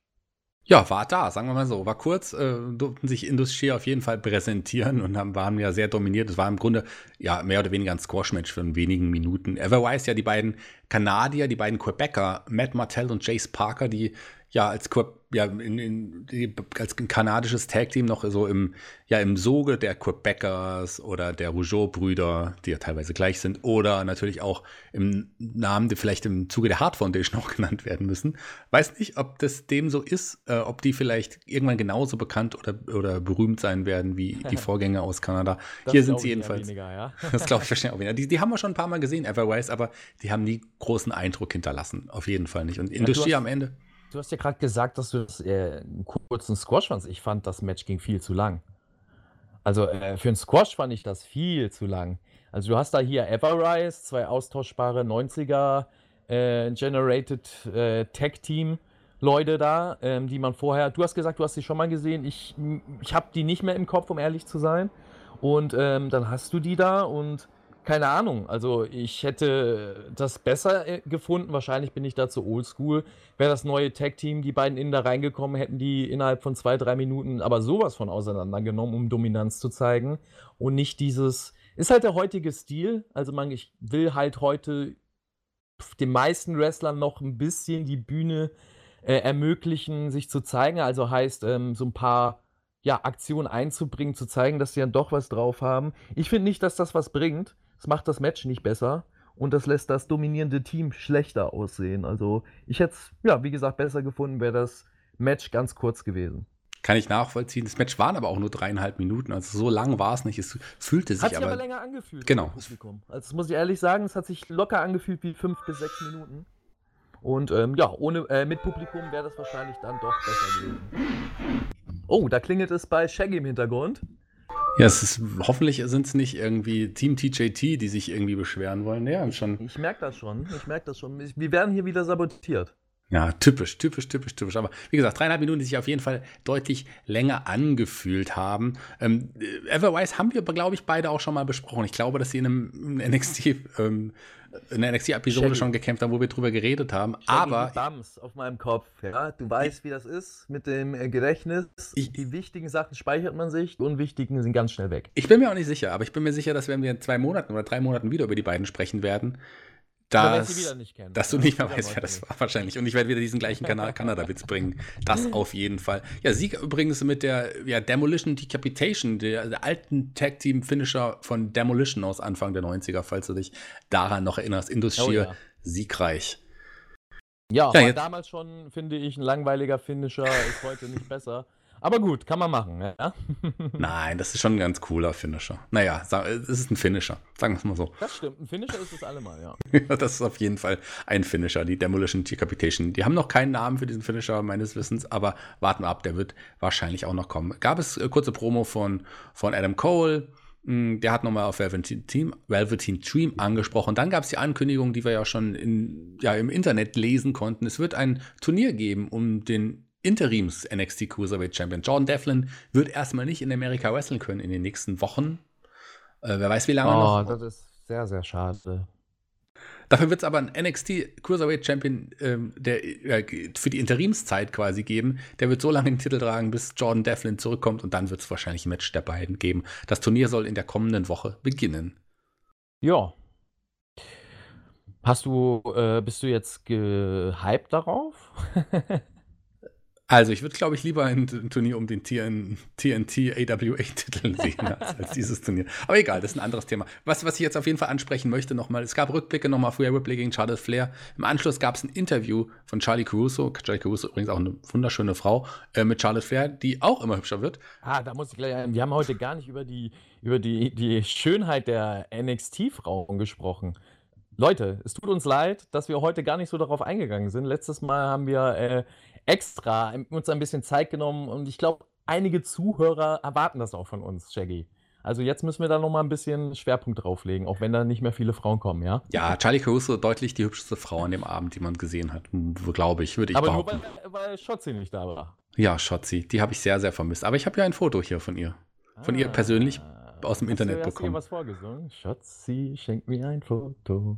Ja, war da, sagen wir mal so. War kurz, äh, durften sich Industrie auf jeden Fall präsentieren und haben, waren ja sehr dominiert. Es war im Grunde ja mehr oder weniger ein Squash-Match von wenigen Minuten. Everwise ja die beiden Kanadier, die beiden Quebecer, Matt Martell und Jace Parker, die ja als ja, in, in, als kanadisches Tag-Team noch so im, ja, im Soge der Quebecers oder der Rougeau-Brüder, die ja teilweise gleich sind, oder natürlich auch im Namen, die vielleicht im Zuge der Hart Foundation [laughs] auch genannt werden müssen. Weiß nicht, ob das dem so ist, äh, ob die vielleicht irgendwann genauso bekannt oder, oder berühmt sein werden wie die [laughs] Vorgänger aus Kanada. Das Hier sind sie jedenfalls. Weniger, ja. [laughs] das glaube ich wahrscheinlich auch weniger. Die, die haben wir schon ein paar Mal gesehen, Everwise, aber die haben nie großen Eindruck hinterlassen. Auf jeden Fall nicht. Und Industrie ja, am Ende. Du hast ja gerade gesagt, dass du das, äh, einen kurzen Squash fandst. Ich fand, das Match ging viel zu lang. Also äh, für einen Squash fand ich das viel zu lang. Also du hast da hier Everrise, zwei austauschbare 90er äh, Generated äh, Tag Team Leute da, ähm, die man vorher. Du hast gesagt, du hast sie schon mal gesehen. Ich, ich habe die nicht mehr im Kopf, um ehrlich zu sein. Und ähm, dann hast du die da und keine Ahnung. Also ich hätte das besser äh, gefunden. Wahrscheinlich bin ich da zu oldschool. Wäre das neue Tag-Team, die beiden innen da reingekommen, hätten die innerhalb von zwei, drei Minuten aber sowas von auseinandergenommen, um Dominanz zu zeigen. Und nicht dieses. Ist halt der heutige Stil. Also man, ich will halt heute den meisten Wrestlern noch ein bisschen die Bühne äh, ermöglichen, sich zu zeigen. Also heißt, ähm, so ein paar ja, Aktionen einzubringen, zu zeigen, dass sie dann doch was drauf haben. Ich finde nicht, dass das was bringt. Es macht das Match nicht besser und das lässt das dominierende Team schlechter aussehen. Also ich hätte es, ja, wie gesagt, besser gefunden, wäre das Match ganz kurz gewesen. Kann ich nachvollziehen. Das Match waren aber auch nur dreieinhalb Minuten. Also so lang war es nicht. Es fühlte sich hat sich aber, aber länger angefühlt. Genau. Also das muss ich ehrlich sagen, es hat sich locker angefühlt wie fünf bis sechs Minuten. Und ähm, ja, ohne, äh, mit Publikum wäre das wahrscheinlich dann doch besser gewesen. Oh, da klingelt es bei Shaggy im Hintergrund. Ja, es ist, hoffentlich sind es nicht irgendwie Team TJT, die sich irgendwie beschweren wollen. Ja, schon. Ich merke das schon. Ich merke das schon. Wir werden hier wieder sabotiert. Ja, typisch, typisch, typisch, typisch. Aber wie gesagt, dreieinhalb Minuten, die sich auf jeden Fall deutlich länger angefühlt haben. Ähm, Everwise haben wir, glaube ich, beide auch schon mal besprochen. Ich glaube, dass sie in einem NXT, ähm, in der NXT-Episode schon gekämpft haben, wo wir drüber geredet haben. Shaggy aber. Bums auf meinem Kopf, ja. Du weißt, wie das ist mit dem äh, Gedächtnis. Ich, die wichtigen Sachen speichert man sich, die unwichtigen sind ganz schnell weg. Ich bin mir auch nicht sicher, aber ich bin mir sicher, dass wenn wir in zwei Monaten oder drei Monaten wieder über die beiden sprechen werden, dass, dass du nicht mehr weißt, wer das war wahrscheinlich. Und ich werde wieder diesen gleichen [laughs] Kanada-Witz bringen. Das auf jeden Fall. Ja, Sieg übrigens mit der ja, Demolition Decapitation, der, der alten Tag-Team-Finisher von Demolition aus Anfang der 90er, falls du dich daran noch erinnerst. Industrie oh, ja. siegreich. Ja, ja damals schon, finde ich, ein langweiliger Finisher, ist heute nicht besser. Aber gut, kann man machen, ja. [laughs] [laughs] Nein, das ist schon ein ganz cooler Finisher. Naja, es ist ein Finisher, sagen wir es mal so. Das stimmt, ein Finisher ist es allemal, ja. [laughs] ja. Das ist auf jeden Fall ein Finisher, die Demolition Decapitation. Die haben noch keinen Namen für diesen Finisher, meines Wissens, aber warten wir ab, der wird wahrscheinlich auch noch kommen. Gab es äh, kurze Promo von, von Adam Cole, hm, der hat nochmal auf Velveteen Team, Velveteen Dream angesprochen. Dann gab es die Ankündigung, die wir ja schon in, ja, im Internet lesen konnten. Es wird ein Turnier geben um den Interims NXT Cruiserweight Champion. Jordan Devlin wird erstmal nicht in Amerika wresteln können in den nächsten Wochen. Äh, wer weiß, wie lange oh, noch. Das ist sehr, sehr schade. Dafür wird es aber einen NXT Cruiserweight Champion, ähm, der äh, für die Interimszeit quasi geben. Der wird so lange den Titel tragen, bis Jordan Devlin zurückkommt und dann wird es wahrscheinlich ein Match der beiden geben. Das Turnier soll in der kommenden Woche beginnen. Ja. Hast du, äh, bist du jetzt gehypt darauf? [laughs] Also, ich würde, glaube ich, lieber ein, Turnier um den TN, TNT AWA-Titel [laughs] sehen als, als, dieses Turnier. Aber egal, das ist ein anderes Thema. Was, was ich jetzt auf jeden Fall ansprechen möchte nochmal, es gab Rückblicke nochmal für Ripley gegen Charlotte Flair. Im Anschluss gab es ein Interview von Charlie Caruso, Charlie Caruso übrigens auch eine wunderschöne Frau, äh, mit Charlotte Flair, die auch immer hübscher wird. Ah, da muss ich gleich. Wir haben heute gar nicht über die, über die, die Schönheit der NXT-Frauen gesprochen. Leute, es tut uns leid, dass wir heute gar nicht so darauf eingegangen sind. Letztes Mal haben wir äh, extra uns ein bisschen Zeit genommen und ich glaube, einige Zuhörer erwarten das auch von uns, Shaggy. Also jetzt müssen wir da noch mal ein bisschen Schwerpunkt drauflegen, auch wenn da nicht mehr viele Frauen kommen, ja? Ja, Charlie Caruso deutlich die hübscheste Frau an dem Abend, die man gesehen hat, glaube ich, würde ich Aber behaupten. nur weil, weil Schotzi nicht da war. Ja, Schotzi, die habe ich sehr, sehr vermisst. Aber ich habe ja ein Foto hier von ihr. Von ihr persönlich aus dem Internet du, hast du bekommen. ihr was vorgesungen? Schatzi, schenk mir ein Foto.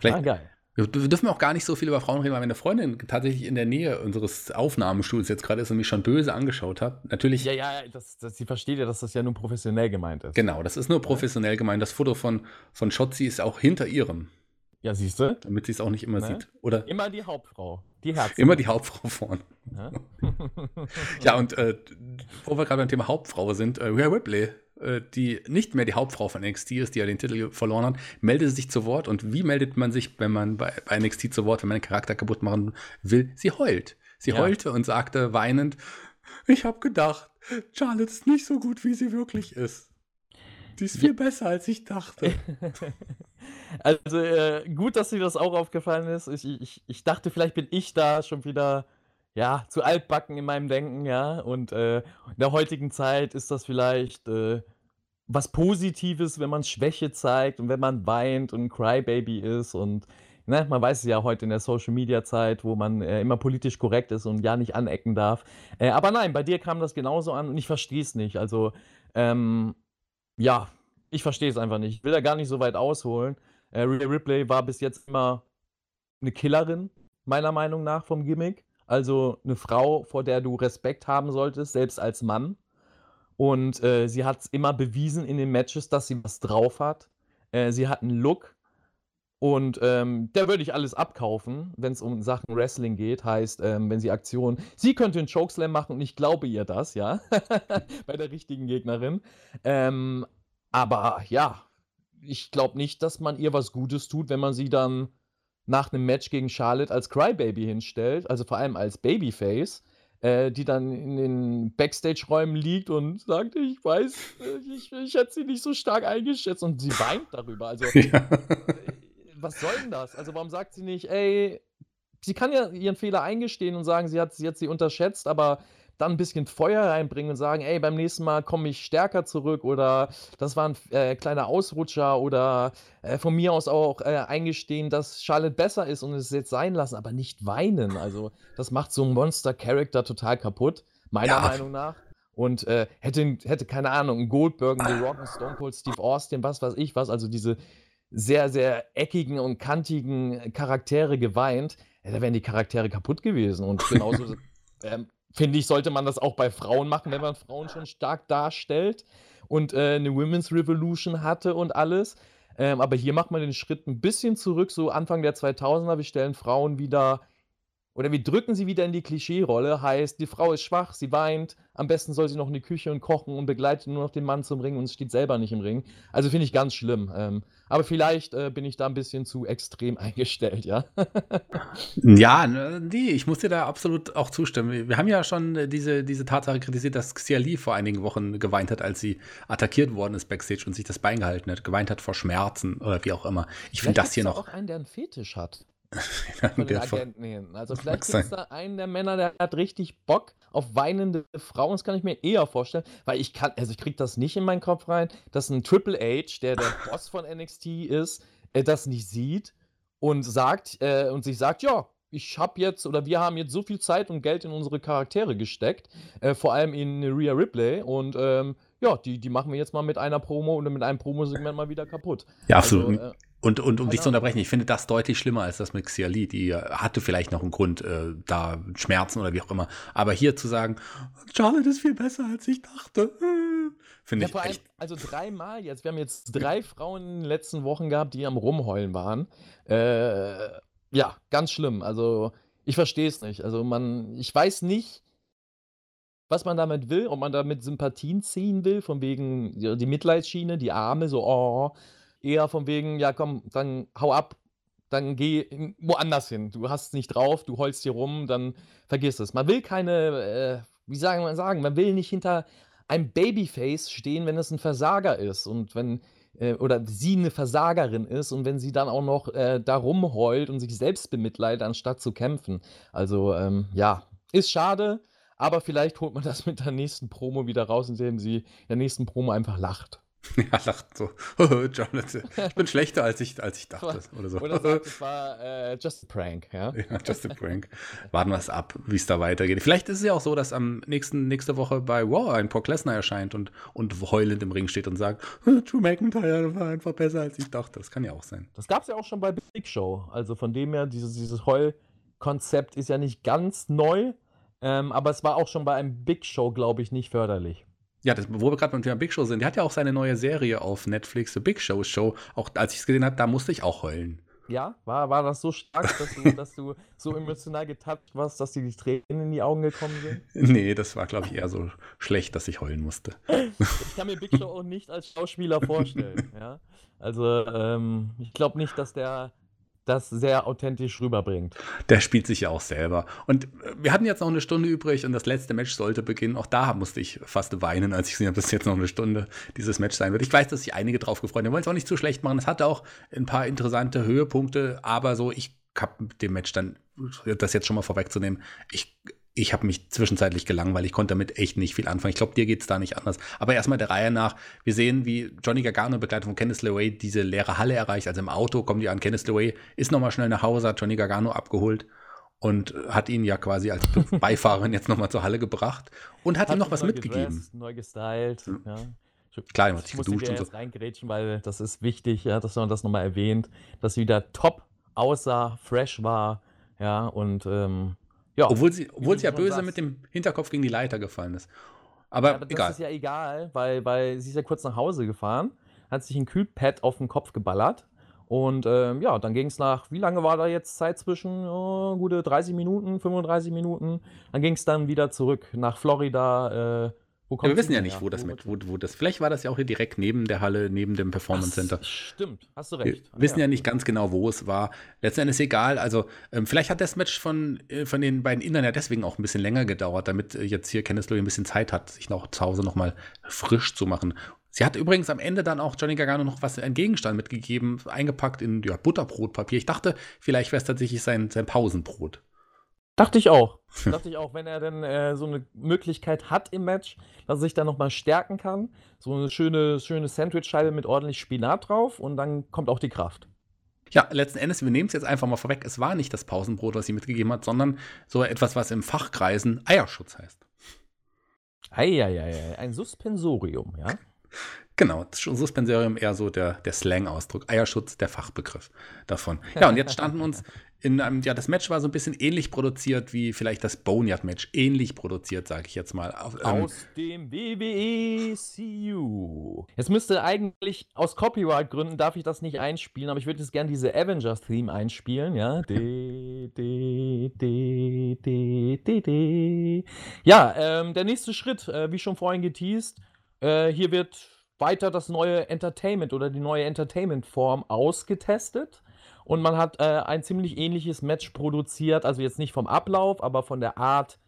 Vielleicht- ah, geil. Wir dürfen auch gar nicht so viel über Frauen reden, weil meine Freundin tatsächlich in der Nähe unseres Aufnahmestuhls jetzt gerade ist und mich schon böse angeschaut hat. Natürlich, Ja, ja, das, das, sie versteht ja, dass das ja nun professionell gemeint ist. genau, das ist nur professionell gemeint. Das Foto von, von Schotzi ist auch hinter ihrem, Ja, siehst du? damit sie es auch nicht immer Ne? sieht. Oder Immer die Hauptfrau. Die Herzen. immer die Hauptfrau vorne. Ja? [laughs] Ja, und äh, wo wir gerade beim Thema Hauptfrau sind, äh, Rhea Ripley, die nicht mehr die Hauptfrau von NXT ist, die ja den Titel verloren hat, meldete sich zu Wort. Und wie meldet man sich, wenn man bei, bei NXT zu Wort, wenn man einen Charakter kaputt machen will? Sie heult. Sie Ja. heulte und sagte weinend, ich habe gedacht, Charlotte ist nicht so gut, wie sie wirklich ist. Die ist viel besser, als ich dachte. [laughs] Also äh, gut, dass dir das auch aufgefallen ist. Ich, ich, ich dachte, vielleicht bin ich da schon wieder ja zu altbacken in meinem Denken, ja. Und äh, in der heutigen Zeit ist das vielleicht äh, was Positives, wenn man Schwäche zeigt und wenn man weint und ein Crybaby ist und ne, man weiß es ja heute in der Social Media Zeit, wo man äh, immer politisch korrekt ist und ja nicht anecken darf. Äh, aber nein, bei dir kam das genauso an und ich verstehe es nicht. Also ähm, ja, ich verstehe es einfach nicht. Ich will da gar nicht so weit ausholen. Äh, Ripley war bis jetzt immer eine Killerin, meiner Meinung nach, vom Gimmick. Also eine Frau, vor der du Respekt haben solltest, selbst als Mann. Und äh, sie hat es immer bewiesen in den Matches, dass sie was drauf hat. Äh, sie hat einen Look. Und ähm, der würde ich alles abkaufen, wenn es um Sachen Wrestling geht. Heißt, ähm, wenn sie Aktionen. Sie könnte einen Chokeslam machen und ich glaube ihr das, ja. [laughs] Bei der richtigen Gegnerin. Ähm, aber ja, ich glaube nicht, dass man ihr was Gutes tut, wenn man sie dann nach einem Match gegen Charlotte als Crybaby hinstellt, also vor allem als Babyface, äh, die dann in den Backstage-Räumen liegt und sagt, ich weiß, äh, ich, ich hätte sie nicht so stark eingeschätzt und sie weint darüber. Also, [laughs] ja. was soll denn das? Also, warum sagt sie nicht, ey, sie kann ja ihren Fehler eingestehen und sagen, sie hat, sie hat sie unterschätzt, aber dann ein bisschen Feuer reinbringen und sagen, ey, beim nächsten Mal komme ich stärker zurück oder das war ein äh, kleiner Ausrutscher oder äh, von mir aus auch äh, eingestehen, dass Charlotte besser ist und es jetzt sein lassen, aber nicht weinen. Also, das macht so einen Monster-Character total kaputt, meiner Ja. Meinung nach. Und äh, hätte, hätte, keine Ahnung, ein Goldberg, ein The Rock, ein Stone Cold, Steve Austin, was weiß ich was, also diese sehr, sehr eckigen und kantigen Charaktere geweint, da wären die Charaktere kaputt gewesen. Und genauso [laughs] ähm, finde ich, sollte man das auch bei Frauen machen, wenn man Frauen schon stark darstellt und äh, eine Women's Revolution hatte und alles. Ähm, aber hier macht man den Schritt ein bisschen zurück, so Anfang der 2000er. Wir stellen Frauen wieder oder wir drücken sie wieder in die Klischee-Rolle. Heißt, die Frau ist schwach, sie weint. Am besten soll sie noch in die Küche und kochen und begleitet nur noch den Mann zum Ring und steht selber nicht im Ring. Also finde ich ganz schlimm. Ähm, aber vielleicht äh, bin ich da ein bisschen zu extrem [laughs] eingestellt, ja. Ja, ne, nee, ich muss dir da absolut auch zustimmen. Wir haben ja schon äh, diese, diese Tatsache kritisiert, dass Xia Li vor einigen Wochen geweint hat, als sie attackiert worden ist backstage und sich das Bein gehalten hat, geweint hat vor Schmerzen oder wie auch immer. Ich finde das hier noch. auch einen, der einen Fetisch hat. Von den Agenten hin. Also vielleicht gibt es da einen der Männer, der hat richtig Bock auf weinende Frauen. Das kann ich mir eher vorstellen, weil ich kann, also ich krieg das nicht in meinen Kopf rein, dass ein Triple H, der der [laughs] Boss von NXT ist, äh, das nicht sieht und sagt äh, und sich sagt, ja, ich habe jetzt oder wir haben jetzt so viel Zeit und Geld in unsere Charaktere gesteckt, äh, vor allem in Rhea Ripley und ähm, ja, die, die machen wir jetzt mal mit einer Promo oder mit einem Promosegment mal wieder kaputt. ja, absolut. Also, äh, und, und um dich zu unterbrechen, ich finde das deutlich schlimmer als das mit Xia Li. Die äh, hatte vielleicht noch einen Grund, äh, da Schmerzen oder wie auch immer. Aber hier zu sagen, Charlotte ist viel besser, als ich dachte, äh, finde Ja, ich vor allem, echt. also dreimal jetzt. Wir haben jetzt drei Frauen in den letzten Wochen gehabt, die am Rumheulen waren. Äh, ja, ganz schlimm. Also, ich verstehe es nicht. Also, man, ich weiß nicht, was man damit will, ob man damit Sympathien ziehen will, von wegen die Mitleidsschiene, die Arme, so, oh, eher von wegen, ja komm, dann hau ab, dann geh woanders hin. Du hast es nicht drauf, du holst hier rum, dann vergiss es. Man will keine, äh, wie sagen wir sagen, man will nicht hinter einem Babyface stehen, wenn es ein Versager ist und wenn äh, oder sie eine Versagerin ist und wenn sie dann auch noch äh, da rumheult und sich selbst bemitleidet, anstatt zu kämpfen. Also ähm, ja, ist schade, aber vielleicht holt man das mit der nächsten Promo wieder raus, indem sie in der nächsten Promo einfach lacht. [laughs] Ja, lacht so. [laughs] Jonathan, ich bin schlechter, als ich, als ich dachte. Oder so. Oder sagt, [laughs] es war äh, just a prank, ja? Ja, just a prank. Warten wir es ab, wie es da weitergeht. Vielleicht ist es ja auch so, dass am nächsten, nächste Woche bei Wow ein Brock Lesnar erscheint und, und heulend im Ring steht und sagt, Drew McIntyre war einfach besser, als ich dachte. Das kann ja auch sein. Das gab es ja auch schon bei Big Show. Also von dem her, dieses, dieses Heulkonzept ist ja nicht ganz neu, ähm, aber es war auch schon bei einem Big Show, glaube ich, nicht förderlich. Ja, das, wo wir gerade beim Thema Big Show sind, der hat ja auch seine neue Serie auf Netflix, The Big Show Show. Auch als ich es gesehen habe, da musste ich auch heulen. Ja, war, war das so stark, dass du, [laughs] dass du so emotional getappt warst, dass dir die Tränen in die Augen gekommen sind? Nee, das war, glaube ich, eher so schlecht, dass ich heulen musste. Ich kann mir Big Show auch nicht als Schauspieler vorstellen. [laughs] Ja? Also, ähm, ich glaube nicht, dass der das sehr authentisch rüberbringt. Der spielt sich ja auch selber. Und äh, wir hatten jetzt noch eine Stunde übrig und das letzte Match sollte beginnen. Auch da musste ich fast weinen, als ich gesehen habe, dass jetzt noch eine Stunde dieses Match sein wird. Ich weiß, dass sich einige drauf gefreut haben. Wir wollen es auch nicht zu schlecht machen. Es hatte auch ein paar interessante Höhepunkte, aber so, ich habe dem Match dann, das jetzt schon mal vorwegzunehmen, ich ich habe mich zwischenzeitlich gelangweilt. Ich konnte damit echt nicht viel anfangen. Ich glaube, dir geht es da nicht anders. Aber erstmal der Reihe nach. Wir sehen, wie Johnny Gargano in Begleitung von Kenneth LeRae diese leere Halle erreicht. Also im Auto kommen die an. Kenneth LeRae ist nochmal schnell nach Hause, hat Johnny Gargano abgeholt und hat ihn ja quasi als [laughs] Beifahrerin jetzt nochmal zur Halle gebracht und hat, hat ihm noch was mitgegeben. Gedressed, neu gestylt, hm. ja. Klar, er hat sich geduscht und so. reingrätschen, weil das ist wichtig, ja, dass man das nochmal erwähnt, dass sie wieder top aussah, fresh war, ja, und ähm, ja, obwohl sie, obwohl sie ja böse sagst. mit dem Hinterkopf gegen die Leiter gefallen ist. Aber, ja, aber egal. Das ist ja egal, weil, weil sie ist ja kurz nach Hause gefahren, hat sich ein Kühlpad auf den Kopf geballert. Und ähm, ja, dann ging es nach, wie lange war da jetzt Zeit zwischen? Oh, gute 30 Minuten, 35 Minuten. Dann ging es dann wieder zurück nach Florida, äh, ja, wir wissen ja nicht, wo das mit, wo, wo das. Vielleicht war das ja auch hier direkt neben der Halle, neben dem Performance Center. Ach, stimmt, hast du recht. Wir wissen ja. ja nicht ganz genau, wo es war. Letztendlich ist egal. Also, ähm, vielleicht hat das Match von, äh, von den beiden Indern ja deswegen auch ein bisschen länger gedauert, damit äh, jetzt hier Kenneth Louis ein bisschen Zeit hat, sich noch zu Hause nochmal frisch zu machen. Sie hat übrigens am Ende dann auch Johnny Gargano noch was, einen Gegenstand mitgegeben, eingepackt in ja, Butterbrotpapier. Ich dachte, vielleicht wäre es tatsächlich sein, sein Pausenbrot. Dachte ich auch. Dachte ich auch, wenn er dann äh, so eine Möglichkeit hat im Match, dass er sich dann nochmal stärken kann. So eine schöne, schöne Sandwichscheibe mit ordentlich Spinat drauf und dann kommt auch die Kraft. Ja, letzten Endes, wir nehmen es jetzt einfach mal vorweg. Es war nicht das Pausenbrot, was sie mitgegeben hat, sondern so etwas, was im Fachkreisen Eierschutz heißt. Eieiei, ein Suspensorium, ja? [laughs] Genau, Suspensorium eher so der, der Slang-Ausdruck. Eierschutz, der Fachbegriff davon. Ja, und jetzt standen uns in einem, ja, das Match war so ein bisschen ähnlich produziert wie vielleicht das Boneyard-Match. Ähnlich produziert, sage ich jetzt mal. Ähm, aus dem WWE CU. Jetzt müsste eigentlich, aus Copyright-Gründen darf ich das nicht einspielen, aber ich würde jetzt gerne diese Avengers-Theme einspielen, ja. De, de, de, de, de, de. Ja, ähm, der nächste Schritt, äh, wie schon vorhin geteased, äh, hier wird weiter das neue Entertainment oder die neue Entertainment-Form ausgetestet. Und man hat äh, ein ziemlich ähnliches Match produziert, also jetzt nicht vom Ablauf, aber von der Art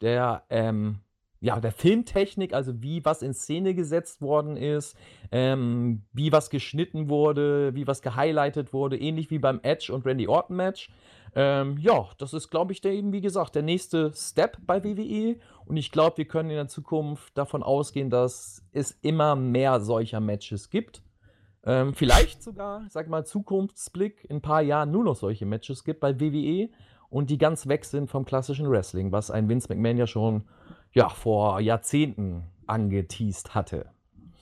der, ähm, ja, der Filmtechnik, also wie was in Szene gesetzt worden ist, ähm, wie was geschnitten wurde, wie was gehighlightet wurde, ähnlich wie beim Edge und Randy Orton Match. Ähm, ja, das ist, glaube ich, der eben, wie gesagt, der nächste Step bei WWE. Und ich glaube, wir können in der Zukunft davon ausgehen, dass es immer mehr solcher Matches gibt. Ähm, vielleicht sogar, sag mal, Zukunftsblick, in ein paar Jahren nur noch solche Matches gibt bei WWE und die ganz weg sind vom klassischen Wrestling, was ein Vince McMahon ja schon ja, vor Jahrzehnten angeteased hatte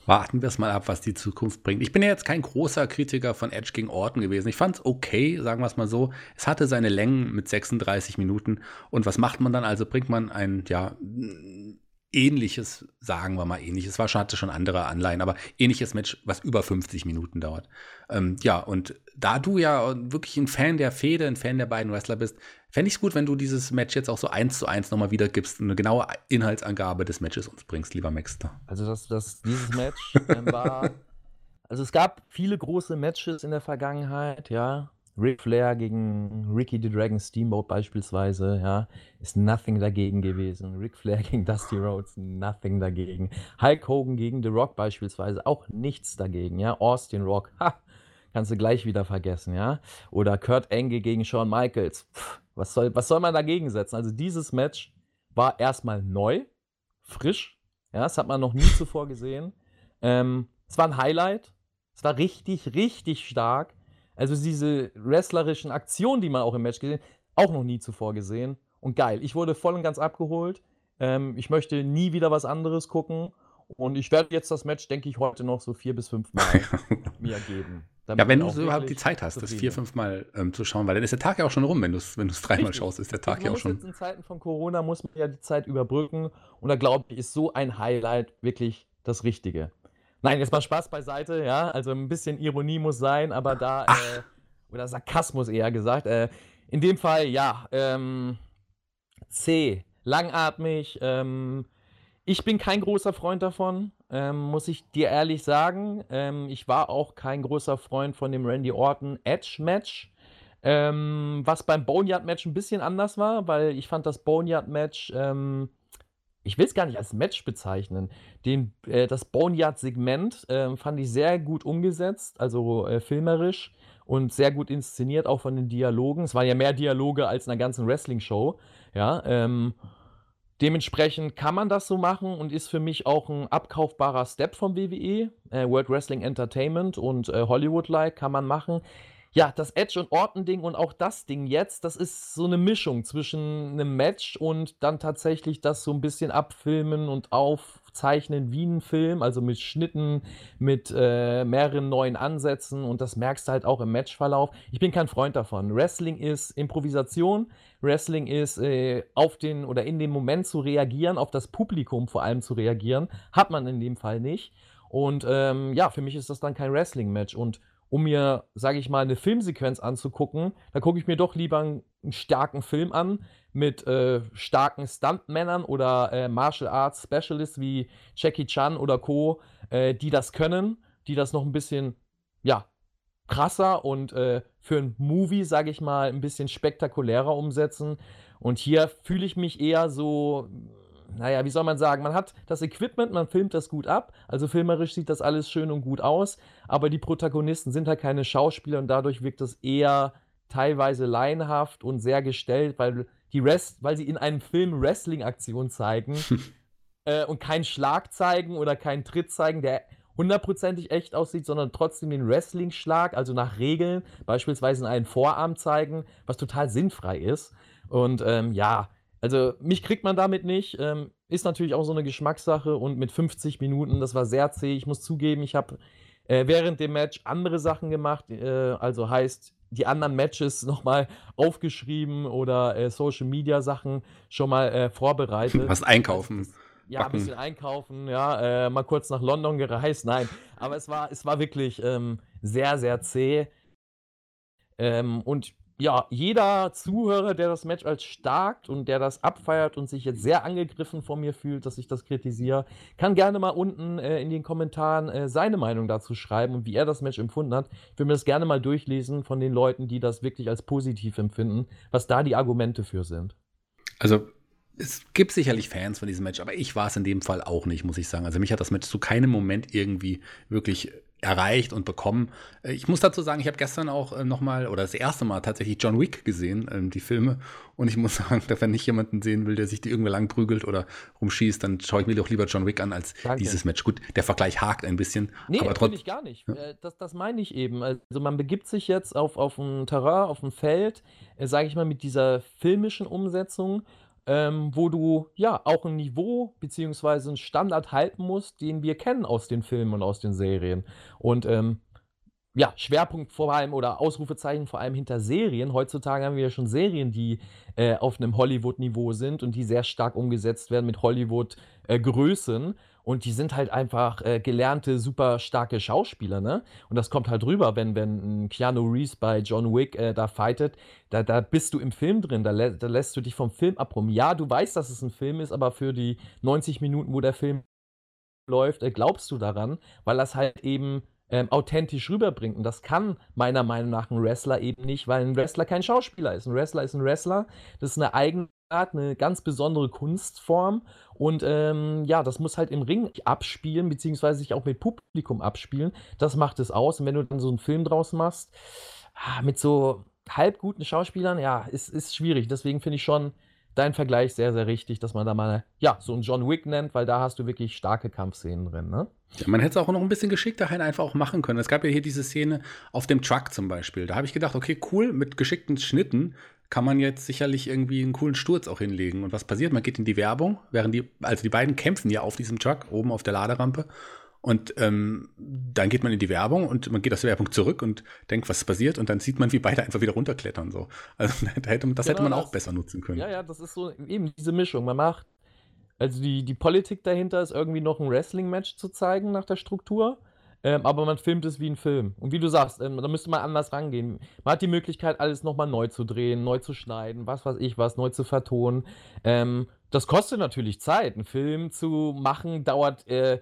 warten wir es mal ab, was die Zukunft bringt. Ich bin ja jetzt kein großer Kritiker von Edge gegen Orton gewesen. Ich fand es okay, sagen wir es mal so. Es hatte seine Längen mit 36 Minuten. Und was macht man dann? Also bringt man ein, ja, ähnliches, sagen wir mal ähnliches, war schon, hatte schon andere Anleihen, aber ähnliches Match, was über 50 Minuten dauert. Ähm, ja, und da du ja wirklich ein Fan der Fehde, ein Fan der beiden Wrestler bist, fände ich es gut, wenn du dieses Match jetzt auch so eins zu eins nochmal wiedergibst, eine genaue Inhaltsangabe des Matches uns bringst, lieber Maxter. Also das, das, dieses Match ähm, war, [laughs] also es gab viele große Matches in der Vergangenheit, ja, Ric Flair gegen Ricky the Dragon Steamboat beispielsweise, ja, ist nothing dagegen gewesen. Ric Flair [laughs] gegen Dusty Rhodes, nothing dagegen. Hulk Hogan gegen The Rock beispielsweise, auch nichts dagegen, ja. Austin Rock, [laughs] ha, kannst du gleich wieder vergessen, ja. Oder Kurt Angle gegen Shawn Michaels, Pff, was soll, was soll man dagegen setzen? Also dieses Match war erstmal neu, frisch, ja, das hat man noch nie zuvor gesehen. Ähm, es war ein Highlight, es war richtig, richtig stark. Also diese wrestlerischen Aktionen, die man auch im Match gesehen hat, auch noch nie zuvor gesehen. Und geil. Ich wurde voll und ganz abgeholt. Ähm, ich möchte nie wieder was anderes gucken. Und ich werde jetzt das Match, denke ich, heute noch so vier bis fünf Mal [laughs] mir geben. Ja, wenn du überhaupt die Zeit hast, das vier, fünf Mal ähm, zu schauen, weil dann ist der Tag ja auch schon rum, wenn du es wenn dreimal schaust, ist der Tag ja auch schon. Jetzt in Zeiten von Corona muss man ja die Zeit überbrücken. Und da glaube ich, ist so ein Highlight wirklich das Richtige. Nein, jetzt mal Spaß beiseite, ja. Also ein bisschen Ironie muss sein, aber da, äh, oder Sarkasmus eher gesagt. Äh, in dem Fall, ja, ähm, C, langatmig. Ähm, ich bin kein großer Freund davon, ähm, muss ich dir ehrlich sagen. Ähm, ich war auch kein großer Freund von dem Randy Orton Edge Match. Ähm, was beim Boneyard Match ein bisschen anders war, weil ich fand das Boneyard Match ähm, ich will es gar nicht als Match bezeichnen. Den, äh, das Boneyard-Segment äh, fand ich sehr gut umgesetzt, also äh, filmerisch und sehr gut inszeniert, auch von den Dialogen. Es waren ja mehr Dialoge als in einer ganzen Wrestling-Show. Ja, ähm, dementsprechend kann man das so machen und ist für mich auch ein abkaufbarer Step vom WWE. Äh, World Wrestling Entertainment und äh, Hollywood-like kann man machen ja, das Edge und Orton-Ding und auch das Ding jetzt, das ist so eine Mischung zwischen einem Match und dann tatsächlich das so ein bisschen abfilmen und aufzeichnen wie ein Film, also mit Schnitten, mit äh, mehreren neuen Ansätzen und das merkst du halt auch im Matchverlauf. Ich bin kein Freund davon. Wrestling ist Improvisation, Wrestling ist äh, auf den oder in dem Moment zu reagieren, auf das Publikum vor allem zu reagieren, hat man in dem Fall nicht. Und ähm, ja, für mich ist das dann kein Wrestling-Match und um mir, sage ich mal, eine Filmsequenz anzugucken, da gucke ich mir doch lieber einen, einen starken Film an mit äh, starken Stuntmännern oder äh, Martial Arts Specialists wie Jackie Chan oder Co., äh, die das können, die das noch ein bisschen, ja, krasser und äh, für ein Movie, sage ich mal, ein bisschen spektakulärer umsetzen. Und hier fühle ich mich eher so naja, wie soll man sagen, man hat das Equipment, man filmt das gut ab, also filmerisch sieht das alles schön und gut aus, aber die Protagonisten sind halt keine Schauspieler und dadurch wirkt das eher teilweise laienhaft und sehr gestellt, weil die Rest, weil sie in einem Film Wrestling-Aktion zeigen [laughs] äh, und keinen Schlag zeigen oder keinen Tritt zeigen, der hundertprozentig echt aussieht, sondern trotzdem den Wrestling-Schlag, also nach Regeln, beispielsweise in einen Vorarm zeigen, was total sinnfrei ist. Und ähm, ja, also, mich kriegt man damit nicht. Ähm, ist natürlich auch so eine Geschmackssache und mit 50 Minuten, das war sehr zäh. Ich muss zugeben, ich habe äh, während dem Match andere Sachen gemacht. Äh, also heißt, die anderen Matches [laughs] nochmal aufgeschrieben oder äh, Social Media Sachen schon mal äh, vorbereitet. Was einkaufen. Also, ja, ein bisschen einkaufen, ja, äh, mal kurz nach London gereist, nein. Aber es war, es war wirklich ähm, sehr, sehr zäh. Ähm, und ja, jeder Zuhörer, der das Match als stark und der das abfeiert und sich jetzt sehr angegriffen von mir fühlt, dass ich das kritisiere, kann gerne mal unten äh, in den Kommentaren äh, seine Meinung dazu schreiben und wie er das Match empfunden hat. Ich will mir das gerne mal durchlesen von den Leuten, die das wirklich als positiv empfinden, was da die Argumente für sind. Also es gibt sicherlich Fans von diesem Match, aber ich war es in dem Fall auch nicht, muss ich sagen. Also mich hat das Match zu keinem Moment irgendwie wirklich erreicht und bekommen. Äh, ich muss dazu sagen, ich habe gestern auch äh, nochmal oder das erste Mal tatsächlich John Wick gesehen, ähm, die Filme. Und ich muss [laughs] sagen, wenn ich jemanden sehen will, der sich die irgendwie lang prügelt oder rumschießt, dann schaue ich mir doch lieber John Wick an als Danke. dieses Match. Gut, der Vergleich hakt ein bisschen. Nee, aber trotzdem. ich gar nicht. Ja. Äh, das, das meine ich eben. Also man begibt sich jetzt auf, auf ein Terrain, auf ein Feld, sage ich mal, mit dieser filmischen Umsetzung ähm, wo du ja auch ein Niveau beziehungsweise einen Standard halten musst, den wir kennen aus den Filmen und aus den Serien. Und ähm, ja, Schwerpunkt vor allem oder Ausrufezeichen vor allem hinter Serien. Heutzutage haben wir ja schon Serien, die äh, auf einem Hollywood-Niveau sind und die sehr stark umgesetzt werden mit Hollywood-Größen. Äh, und die sind halt einfach äh, gelernte, super starke Schauspieler, ne? Und das kommt halt rüber, wenn, wenn ein Keanu Reeves bei John Wick äh, da fightet. Da, da bist du im Film drin, da, lä da lässt du dich vom Film abrum. Ja, du weißt, dass es ein Film ist, aber für die 90 Minuten, wo der Film läuft, äh, glaubst du daran, weil das halt eben ähm, authentisch rüberbringt. Und das kann meiner Meinung nach ein Wrestler eben nicht, weil ein Wrestler kein Schauspieler ist. Ein Wrestler ist ein Wrestler. Das ist eine eigene eine ganz besondere Kunstform. Und ähm, ja, das muss halt im Ring abspielen, beziehungsweise sich auch mit Publikum abspielen. Das macht es aus. Und wenn du dann so einen Film draus machst, ah, mit so halb guten Schauspielern, ja, ist, ist schwierig. Deswegen finde ich schon dein Vergleich sehr, sehr richtig, dass man da mal, ja, so einen John Wick nennt, weil da hast du wirklich starke Kampfszenen drin, ne? Ja, man hätte es auch noch ein bisschen geschickter halt einfach auch machen können. Es gab ja hier diese Szene auf dem Truck zum Beispiel. Da habe ich gedacht, okay, cool, mit geschickten Schnitten kann man jetzt sicherlich irgendwie einen coolen Sturz auch hinlegen. Und was passiert? Man geht in die Werbung, während die, also die beiden kämpfen ja auf diesem Truck oben auf der Laderampe. Und ähm, dann geht man in die Werbung und man geht aus der Werbung zurück und denkt, was passiert? Und dann sieht man, wie beide einfach wieder runterklettern. So. Also [laughs] da hätte, das genau, hätte man auch besser nutzen können. Ja, ja, das ist so eben diese Mischung. Man macht, also die, die Politik dahinter ist irgendwie noch ein Wrestling-Match zu zeigen nach der Struktur. Ähm, aber man filmt es wie ein Film. Und wie du sagst, ähm, da müsste man anders rangehen. Man hat die Möglichkeit, alles nochmal neu zu drehen, neu zu schneiden, was weiß ich was, neu zu vertonen. Ähm, das kostet natürlich Zeit. Ein Film zu machen dauert äh,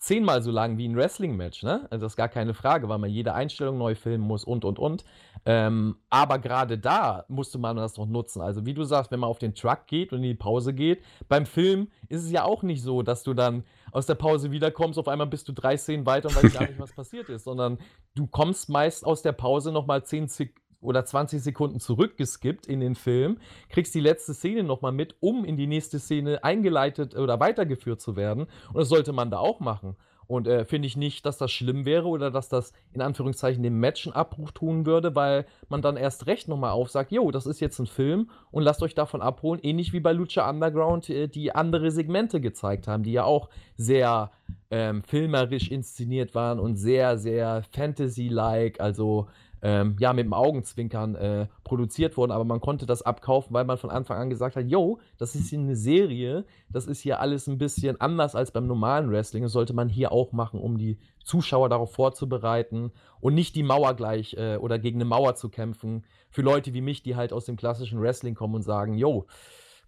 zehnmal so lang wie ein Wrestling-Match, ne? Also das ist gar keine Frage, weil man jede Einstellung neu filmen muss und und und. Ähm, aber gerade da musste man das noch nutzen. Also wie du sagst, wenn man auf den Truck geht und in die Pause geht, beim Film ist es ja auch nicht so, dass du dann aus der Pause wiederkommst, auf einmal bist du drei Szenen weiter und weißt gar nicht, [laughs] was passiert ist, sondern du kommst meist aus der Pause nochmal zehn oder 20 Sekunden zurückgeskippt in den Film, kriegst die letzte Szene nochmal mit, um in die nächste Szene eingeleitet oder weitergeführt zu werden. Und das sollte man da auch machen. Und äh, finde ich nicht, dass das schlimm wäre oder dass das in Anführungszeichen dem Match einen Abbruch tun würde, weil man dann erst recht nochmal aufsagt, jo, das ist jetzt ein Film und lasst euch davon abholen. Ähnlich wie bei Lucha Underground, äh, die andere Segmente gezeigt haben, die ja auch sehr ähm, filmerisch inszeniert waren und sehr, sehr Fantasy-like, also ähm, ja, mit dem Augenzwinkern äh, produziert wurden, aber man konnte das abkaufen, weil man von Anfang an gesagt hat, yo, das ist hier eine Serie, das ist hier alles ein bisschen anders als beim normalen Wrestling, das sollte man hier auch machen, um die Zuschauer darauf vorzubereiten und nicht die Mauer gleich äh, oder gegen eine Mauer zu kämpfen, für Leute wie mich, die halt aus dem klassischen Wrestling kommen und sagen, yo,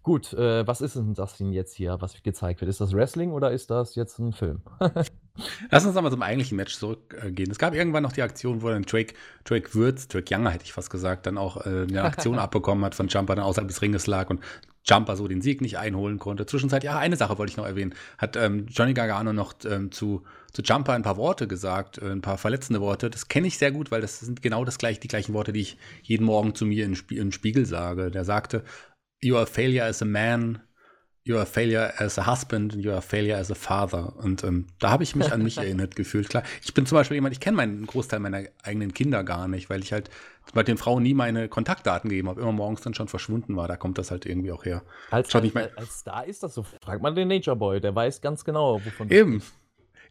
Gut, äh, was ist denn das denn jetzt hier, was gezeigt wird? Ist das Wrestling oder ist das jetzt ein Film? [laughs] Lass uns aber zum eigentlichen Match zurückgehen. Es gab irgendwann noch die Aktion, wo dann Drake, Drake Würz, Drake Younger hätte ich fast gesagt, dann auch äh, eine [laughs] Aktion abbekommen hat von Jumper, dann außerhalb des Ringes lag und Jumper so den Sieg nicht einholen konnte. Zwischenzeit, ja, eine Sache wollte ich noch erwähnen, hat ähm, Johnny Gargano noch ähm, zu, zu Jumper ein paar Worte gesagt, äh, ein paar verletzende Worte. Das kenne ich sehr gut, weil das sind genau das gleiche, die gleichen Worte, die ich jeden Morgen zu mir in, in Spiegel sage. Der sagte, you are a failure as a man, you are a failure as a husband, and you are a failure as a father. Und ähm, da habe ich mich an mich [laughs] erinnert gefühlt. Klar, ich bin zum Beispiel jemand, ich kenne meinen Großteil meiner eigenen Kinder gar nicht, weil ich halt bei den Frauen nie meine Kontaktdaten gegeben habe, immer morgens dann schon verschwunden war. Da kommt das halt irgendwie auch her. Als, als, als Star ist das so. Fragt man den Nature Boy, der weiß ganz genau, wovon Eben.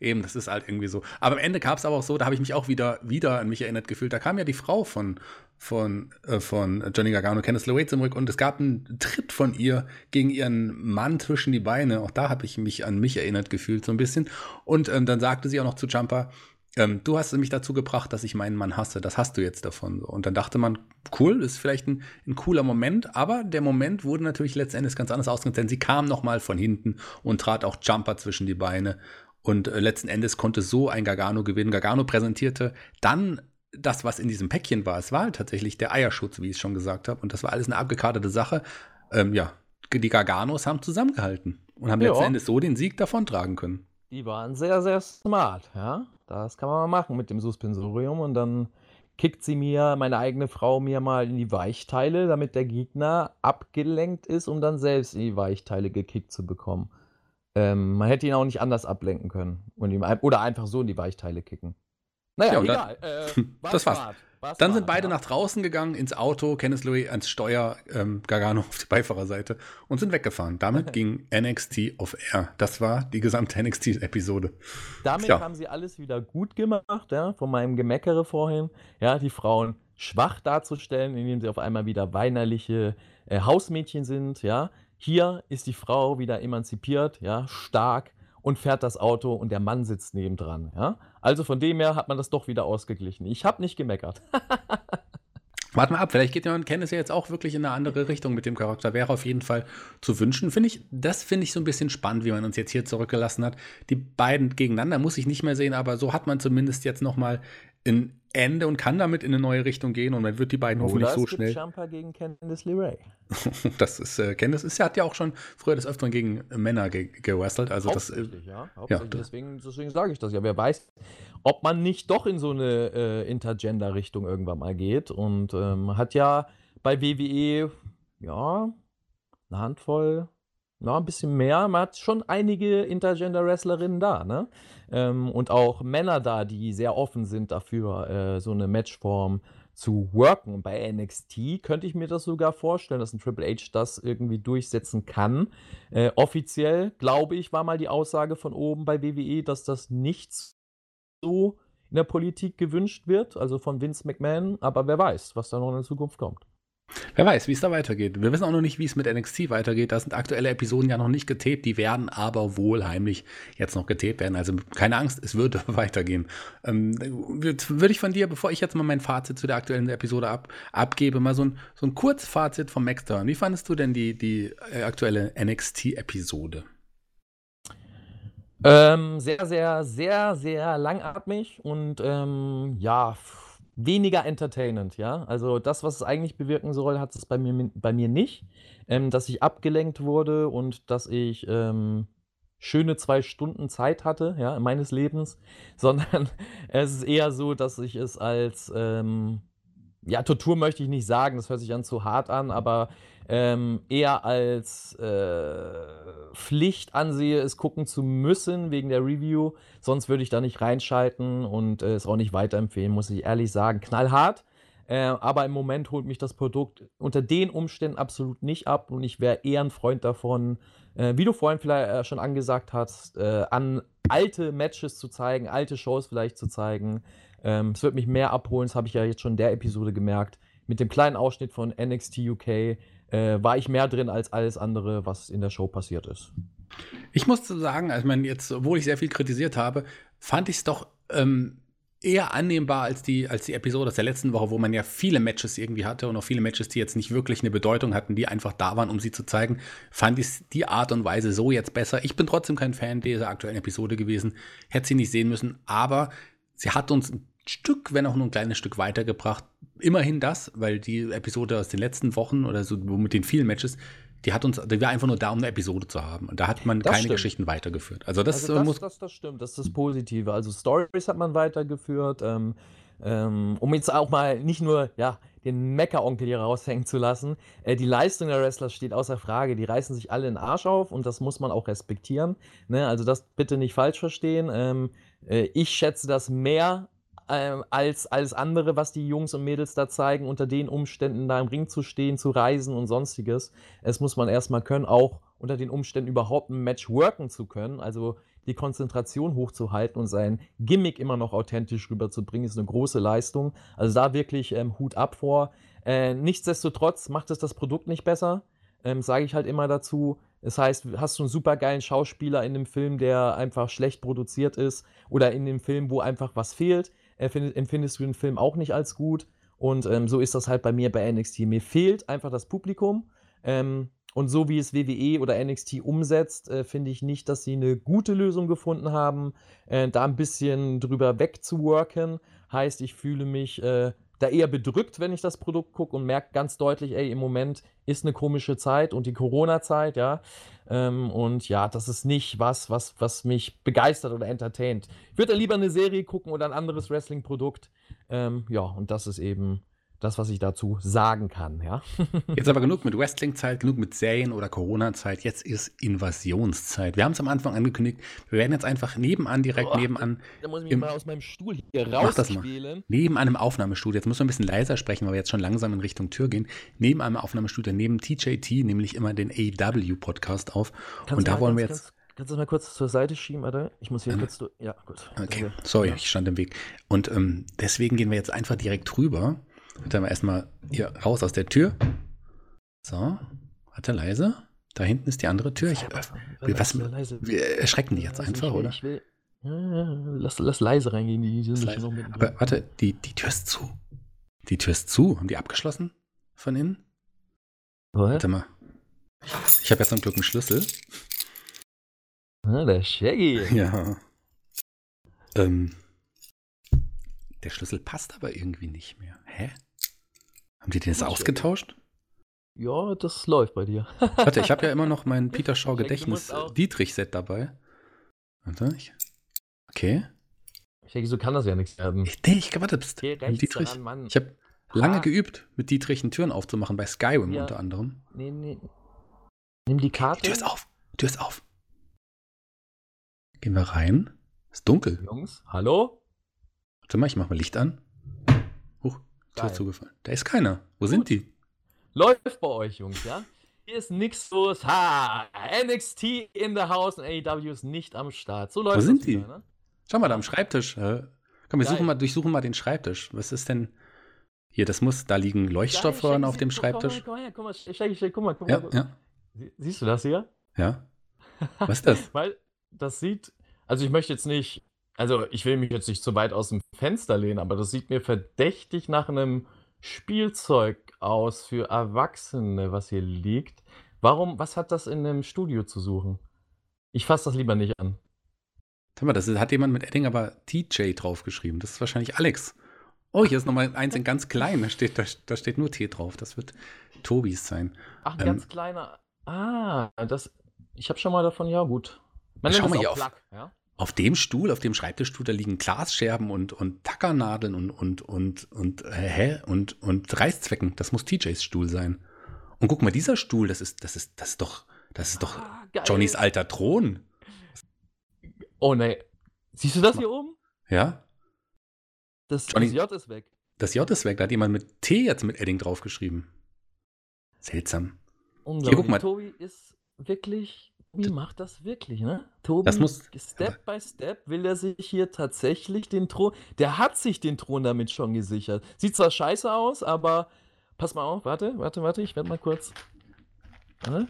Eben, das ist halt irgendwie so. Aber am Ende gab es aber auch so, da habe ich mich auch wieder, wieder an mich erinnert gefühlt. Da kam ja die Frau von, von, äh, von Johnny Gargano, Kenneth LeWay zurück und es gab einen Tritt von ihr gegen ihren Mann zwischen die Beine. Auch da habe ich mich an mich erinnert gefühlt so ein bisschen. Und ähm, dann sagte sie auch noch zu Jumper, ähm, du hast mich dazu gebracht, dass ich meinen Mann hasse. Das hast du jetzt davon. Und dann dachte man, cool, ist vielleicht ein, ein cooler Moment, aber der Moment wurde natürlich letztendlich ganz anders ausgegangen, denn sie kam noch mal von hinten und trat auch Jumper zwischen die Beine. Und äh, letzten Endes konnte so ein Gargano gewinnen. Gargano präsentierte dann das, was in diesem Päckchen war, es war halt tatsächlich der Eierschutz, wie ich es schon gesagt habe. Und das war alles eine abgekartete Sache. Ähm, ja, die Garganos haben zusammengehalten und haben ja. letzten Endes so den Sieg davontragen können. Die waren sehr, sehr smart, ja. Das kann man mal machen mit dem Suspensorium und dann kickt sie mir, meine eigene Frau, mir mal in die Weichteile, damit der Gegner abgelenkt ist, um dann selbst in die Weichteile gekickt zu bekommen. Ähm, man hätte ihn auch nicht anders ablenken können und ihm, oder einfach so in die Weichteile kicken. Naja, ja, egal. Äh, [laughs] das war's. Dann sind beide ja. nach draußen gegangen, ins Auto, Kenneth Louis ans Steuer, ähm, Gargano auf die Beifahrerseite und sind weggefahren. Damit [laughs] ging NXT auf Air. Das war die gesamte NXT-Episode. Damit ja. haben sie alles wieder gut gemacht, ja, von meinem Gemeckere vorhin. Ja, die Frauen schwach darzustellen, indem sie auf einmal wieder weinerliche äh, Hausmädchen sind, ja. Hier ist die Frau wieder emanzipiert, ja, stark und fährt das Auto und der Mann sitzt nebendran, ja. Also von dem her hat man das doch wieder ausgeglichen. Ich habe nicht gemeckert. [laughs] Warte mal ab, vielleicht geht ja Kenneth ja jetzt auch wirklich in eine andere Richtung mit dem Charakter. Wäre auf jeden Fall zu wünschen. Finde ich, das finde ich so ein bisschen spannend, wie man uns jetzt hier zurückgelassen hat. Die beiden gegeneinander muss ich nicht mehr sehen, aber so hat man zumindest jetzt noch mal ein Ende und kann damit in eine neue Richtung gehen und man wird die beiden hoffentlich Oder so es schnell. Gibt Jumper gegen Candice LeRae. [laughs] das ist äh, Candice ist, hat ja auch schon früher des Öfteren gegen Männer ge gewrestelt. Also das, äh, ja. ja deswegen, deswegen sage ich das ja. Wer weiß, ob man nicht doch in so eine äh, Intergender-Richtung irgendwann mal geht und ähm, hat ja bei WWE ja eine Handvoll ja, ein bisschen mehr. Man hat schon einige Intergender-Wrestlerinnen da, ne? Ähm, und auch Männer da, die sehr offen sind dafür, äh, so eine Matchform zu worken. Bei NXT könnte ich mir das sogar vorstellen, dass ein Triple H das irgendwie durchsetzen kann. Äh, offiziell, glaube ich, war mal die Aussage von oben bei WWE, dass das nicht so in der Politik gewünscht wird, also von Vince McMahon. Aber wer weiß, was da noch in der Zukunft kommt. Wer weiß, wie es da weitergeht. Wir wissen auch noch nicht, wie es mit NXT weitergeht. Da sind aktuelle Episoden ja noch nicht getaped, die werden aber wohl heimlich jetzt noch getaped werden. Also keine Angst, es wird [laughs] weitergehen. Ähm, Würde ich von dir, bevor ich jetzt mal mein Fazit zu der aktuellen Episode ab, abgebe, mal so ein, so ein Kurzfazit vom Max hören. Wie fandest du denn die, die äh, aktuelle NXT-Episode? Ähm, sehr, sehr, sehr, sehr langatmig und ähm, ja, weniger entertainend, ja. Also das, was es eigentlich bewirken soll, hat es bei mir, bei mir nicht. Ähm, dass ich abgelenkt wurde und dass ich ähm, schöne zwei Stunden Zeit hatte, ja, meines Lebens, [laughs] sondern es ist eher so, dass ich es als ähm, ja, Tortur möchte ich nicht sagen, das hört sich an zu hart an, aber ähm, eher als äh, Pflicht ansehe, es gucken zu müssen wegen der Review. Sonst würde ich da nicht reinschalten und äh, es auch nicht weiterempfehlen, muss ich ehrlich sagen. Knallhart. Äh, aber im Moment holt mich das Produkt unter den Umständen absolut nicht ab und ich wäre eher ein Freund davon, äh, wie du vorhin vielleicht äh, schon angesagt hast, äh, an alte Matches zu zeigen, alte Shows vielleicht zu zeigen. Ähm, es wird mich mehr abholen, das habe ich ja jetzt schon in der Episode gemerkt. Mit dem kleinen Ausschnitt von NXT UK äh, war ich mehr drin als alles andere, was in der Show passiert ist. Ich muss sagen, also meine, jetzt, obwohl ich sehr viel kritisiert habe, fand ich es doch ähm, eher annehmbar als die, als die Episode aus der letzten Woche, wo man ja viele Matches irgendwie hatte und auch viele Matches, die jetzt nicht wirklich eine Bedeutung hatten, die einfach da waren, um sie zu zeigen, fand ich die Art und Weise so jetzt besser. Ich bin trotzdem kein Fan dieser aktuellen Episode gewesen, hätte sie nicht sehen müssen, aber sie hat uns ein Stück, wenn auch nur ein kleines Stück weitergebracht. Immerhin das, weil die Episode aus den letzten Wochen oder so mit den vielen Matches, die hat uns, die war einfach nur da, um eine Episode zu haben. Und da hat man das keine stimmt. Geschichten weitergeführt. Also das, also das, muss. Das, das, stimmt, das ist das Positive. Also Stories hat man weitergeführt, ähm, ähm, um jetzt auch mal nicht nur, ja, den Meckeronkel hier raushängen zu lassen. Äh, die Leistung der Wrestler steht außer Frage. Die reißen sich alle den Arsch auf und das muss man auch respektieren. Ne? Also das bitte nicht falsch verstehen. Ähm, äh, ich schätze das mehr ähm, als alles andere, was die Jungs und Mädels da zeigen, unter den Umständen da im Ring zu stehen, zu reisen und sonstiges. Es muss man erstmal können, auch unter den Umständen überhaupt ein Match worken zu können, also die Konzentration hochzuhalten und sein Gimmick immer noch authentisch rüberzubringen, ist eine große Leistung. Also da wirklich ähm, Hut ab vor. Äh, nichtsdestotrotz macht es das Produkt nicht besser, ähm, sage ich halt immer dazu. Das heißt, hast du einen super geilen Schauspieler in dem Film, der einfach schlecht produziert ist, oder in dem Film, wo einfach was fehlt, empfindest du den Film auch nicht als gut. Und ähm, so ist das halt bei mir bei NXT. Mir fehlt einfach das Publikum. Ähm, und so wie es WWE oder NXT umsetzt, äh, finde ich nicht, dass sie eine gute Lösung gefunden haben, äh, da ein bisschen drüber wegzuworken. Heißt, ich fühle mich äh, da eher bedrückt, wenn ich das Produkt gucke und merke ganz deutlich, ey, im Moment ist eine komische Zeit und die Corona-Zeit, ja. Ähm, und ja, das ist nicht was, was, was mich begeistert oder entertaint. Ich würde lieber eine Serie gucken oder ein anderes Wrestling-Produkt. Ähm, ja, und das ist eben das, was ich dazu sagen kann, ja. [laughs] Jetzt aber genug mit Wrestling-Zeit, genug mit Serien oder Corona-Zeit. Jetzt ist Invasionszeit. Wir haben es am Anfang angekündigt. Wir werden jetzt einfach nebenan, direkt Boah, nebenan, Da muss ich mich Im- mal aus meinem Stuhl hier Mach das mal. rausquälen. neben einem Aufnahmestudio, jetzt müssen wir ein bisschen leiser sprechen, weil wir jetzt schon langsam in Richtung Tür gehen, neben einem Aufnahmestudio, neben TJT, nämlich immer den AW-Podcast auf. Kannst Und da mal wollen wir jetzt. Kannst du das mal kurz zur Seite schieben, Alter? Ich muss hier Ähm, kurz durch. Ja, gut. Okay, Danke. sorry, Ja. ich stand im Weg. Und ähm, deswegen gehen wir jetzt einfach direkt rüber. Warte mal erstmal hier raus aus der Tür. So, warte leise. Da hinten ist die andere Tür. Ich, äh, was- wir erschrecken die jetzt Leise, einfach, oder? Ich will, lass, lass leise reingehen, die nicht leise. Aber warte, die, die Tür ist zu. Die Tür ist zu. Haben die abgeschlossen von innen? Warte mal. Ich habe jetzt zum Glück einen Schlüssel. Ah, der Shaggy. Ja. Ähm, der Schlüssel passt aber irgendwie nicht mehr. Hä? Haben die den jetzt ausgetauscht? Ja, das läuft bei dir. [laughs] Warte, ich habe ja immer noch mein Peter Shaw Gedächtnis Dietrich-Set dabei. Warte, ich. Okay. Shaggy, so kann das ja nichts werden. Ich, nee, ich warte, pst. Dietrich. daran. Ich habe lange Ha. geübt, mit Dietrich Türen aufzumachen, bei Skyrim Ja. unter anderem. Nee, nee. Nimm die Die Karte. Tür ist auf. Tür ist auf. Gehen wir rein. Ist dunkel. Jungs, hallo? Warte mal, ich mach mal Licht an. Huch, Tür Geil. zugefallen. Da ist keiner. Wo sind die? Läuft bei euch, Jungs, ja? Hier ist nix los. Ha! NXT in the house und AEW ist nicht am Start. So läuft das sind wieder, die? Ne? Schau mal, da am Schreibtisch. Äh, komm, wir Geil. suchen mal, durchsuchen mal den Schreibtisch. Was ist denn. Hier, das muss, da liegen Leuchtstoffröhren auf dem komm, Schreibtisch. Komm, komm komm mal, Shaggy, Shaggy, guck mal, guck Ja, mal. ja, Sie- Siehst du das hier? ja. Was ist das? [laughs] Weil das sieht, also ich möchte jetzt nicht, also ich will mich jetzt nicht zu weit aus dem Fenster lehnen, aber das sieht mir verdächtig nach einem Spielzeug aus für Erwachsene, was hier liegt. Warum, was hat das in einem Studio zu suchen? Ich fasse das lieber nicht an. Sag mal, das hat jemand mit Edding aber TJ draufgeschrieben. Das ist wahrscheinlich Alex. Oh, hier ist nochmal eins in ganz klein. Da steht, da, da steht nur T drauf. Das wird Tobis sein. Ach, ein Ähm, ganz kleiner. Ah, das. Ich habe schon mal davon, ja, gut. Man Schau mal hier auf. Plug, ja? Auf dem Stuhl, auf dem Schreibtischstuhl, da liegen Glasscherben und, und Tackernadeln und, und, und, und, äh, hä? Und, und Reißzwecken. Das muss TJs Stuhl sein. Und guck mal, dieser Stuhl, das ist, das ist, das ist doch, das ist doch Ah. Johnnys alter Thron. Oh, nee. Siehst du das hier oben? Ja? Das, Johnny- das J ist weg. Das J ist weg. Da hat jemand mit T jetzt mit Edding draufgeschrieben. Seltsam. Unglaublich. guck mal. Tobi ist wirklich, wie macht das wirklich, ne? Tobi, Das muss- Step by Step will er sich hier tatsächlich den Thron, der hat sich den Thron damit schon gesichert. Sieht zwar scheiße aus, aber pass mal auf, warte, warte, warte, ich werde mal kurz, warte,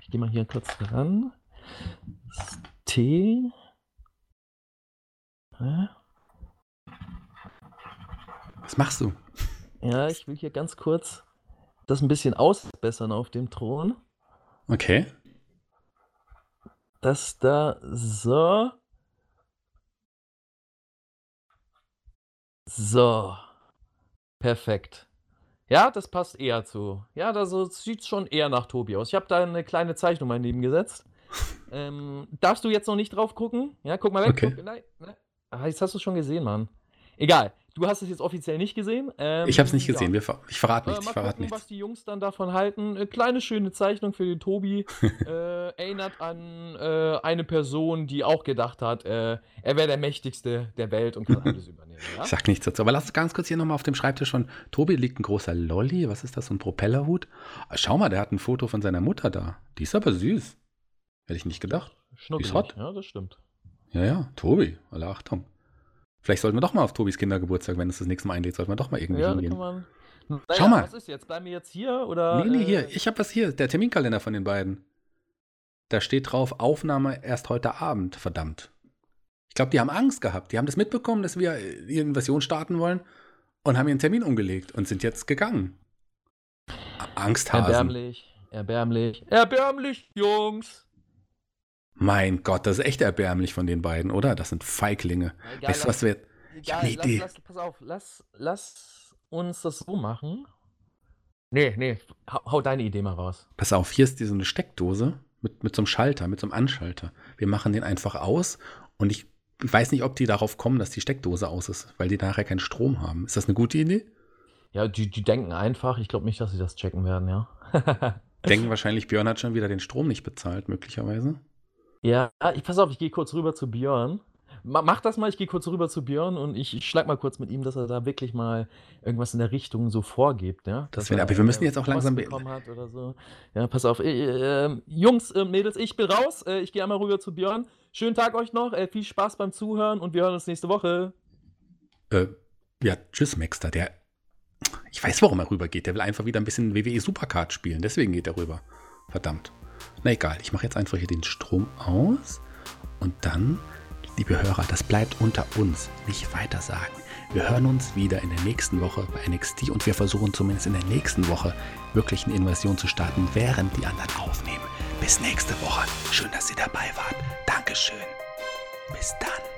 ich gehe mal hier kurz ran. T. Was machst du? Ja, ich will hier ganz kurz das ein bisschen ausbessern auf dem Thron. Okay. Dass da so. So. Perfekt. Ja, das passt eher zu. Ja, das sieht schon eher nach Tobi aus. Ich habe da eine kleine Zeichnung mal neben gesetzt. [laughs] ähm, darfst du jetzt noch nicht drauf gucken? Ja, guck mal weg. Okay. Guck, nein, nein. Ah, jetzt hast du es schon gesehen, Mann. Egal. Du hast es jetzt offiziell nicht gesehen. Ähm, Ich habe es nicht ja. gesehen. Wir, ver- ich verrate Äh, nichts. mal Ich verrate gucken, was nichts. die Jungs dann davon halten. Äh, kleine schöne Zeichnung für den Tobi. [laughs] äh, erinnert an äh, eine Person, die auch gedacht hat, äh, er wäre der mächtigste der Welt und kann [laughs] alles übernehmen. Ja? Ich sag nichts dazu. Aber lass uns ganz kurz hier nochmal auf dem Schreibtisch von Tobi liegt ein großer Lolli. Was ist das? So ein Propellerhut? Ah, Schau mal, der hat ein Foto von seiner Mutter da. Die ist aber süß. Hätte ich nicht gedacht. Schnuckelig. Ist hot. Ja, das stimmt. Ja, ja. Tobi. Alle Achtung. Vielleicht sollten wir doch mal auf Tobis Kindergeburtstag, wenn es das nächste Mal einlädt, sollten wir doch mal irgendwie Ja, hingehen. man. Naja, Schau mal. Was ist jetzt? Bleiben wir jetzt hier oder? Nee, nee, äh, hier. Ich habe was hier. Der Terminkalender von den beiden. Da steht drauf, Aufnahme erst heute Abend. Verdammt. Ich glaube, die haben Angst gehabt. Die haben das mitbekommen, dass wir äh, die Invasion starten wollen und haben ihren Termin umgelegt und sind jetzt gegangen. Angsthasen. Erbärmlich. Erbärmlich. Erbärmlich, Jungs. Mein Gott, das ist echt erbärmlich von den beiden, oder? Das sind Feiglinge. Egal, weißt du, was wir. Ich hab eine Idee. Lass, lass, pass auf, lass, lass uns das so machen. Nee, nee, hau, hau deine Idee mal raus. Pass auf, hier ist diese eine Steckdose mit, mit so einem Schalter, mit so einem Anschalter. Wir machen den einfach aus und ich weiß nicht, ob die darauf kommen, dass die Steckdose aus ist, weil die nachher keinen Strom haben. Ist das eine gute Idee? Ja, die, die denken einfach. Ich glaube nicht, dass sie das checken werden, ja. [laughs] denken wahrscheinlich, Björn hat schon wieder den Strom nicht bezahlt, möglicherweise. Ja, ich pass auf, ich gehe kurz rüber zu Björn. Mach das mal, ich gehe kurz rüber zu Björn und ich, ich schlag mal kurz mit ihm, dass er da wirklich mal irgendwas in der Richtung so vorgibt, ja. Das wär, aber wir müssen jetzt auch langsam hat oder so. Ja, pass auf. Äh, äh, Jungs, äh, Mädels, ich bin raus. Äh, ich gehe einmal rüber zu Björn. Schönen Tag euch noch, äh, viel Spaß beim Zuhören und wir hören uns nächste Woche. Äh, ja, tschüss, Maxter. Der. Ich weiß, warum er rübergeht. Der will einfach wieder ein bisschen WWE Supercard spielen. Deswegen geht er rüber. Verdammt. Na egal, ich mache jetzt einfach hier den Strom aus und dann Liebe Hörer, das bleibt unter uns, nicht weiter sagen. Wir hören uns wieder in der nächsten Woche bei NXT und wir versuchen zumindest in der nächsten Woche wirklich eine Invasion zu starten, während die anderen aufnehmen. Bis nächste Woche. Schön, dass ihr dabei wart. Dankeschön. Bis dann.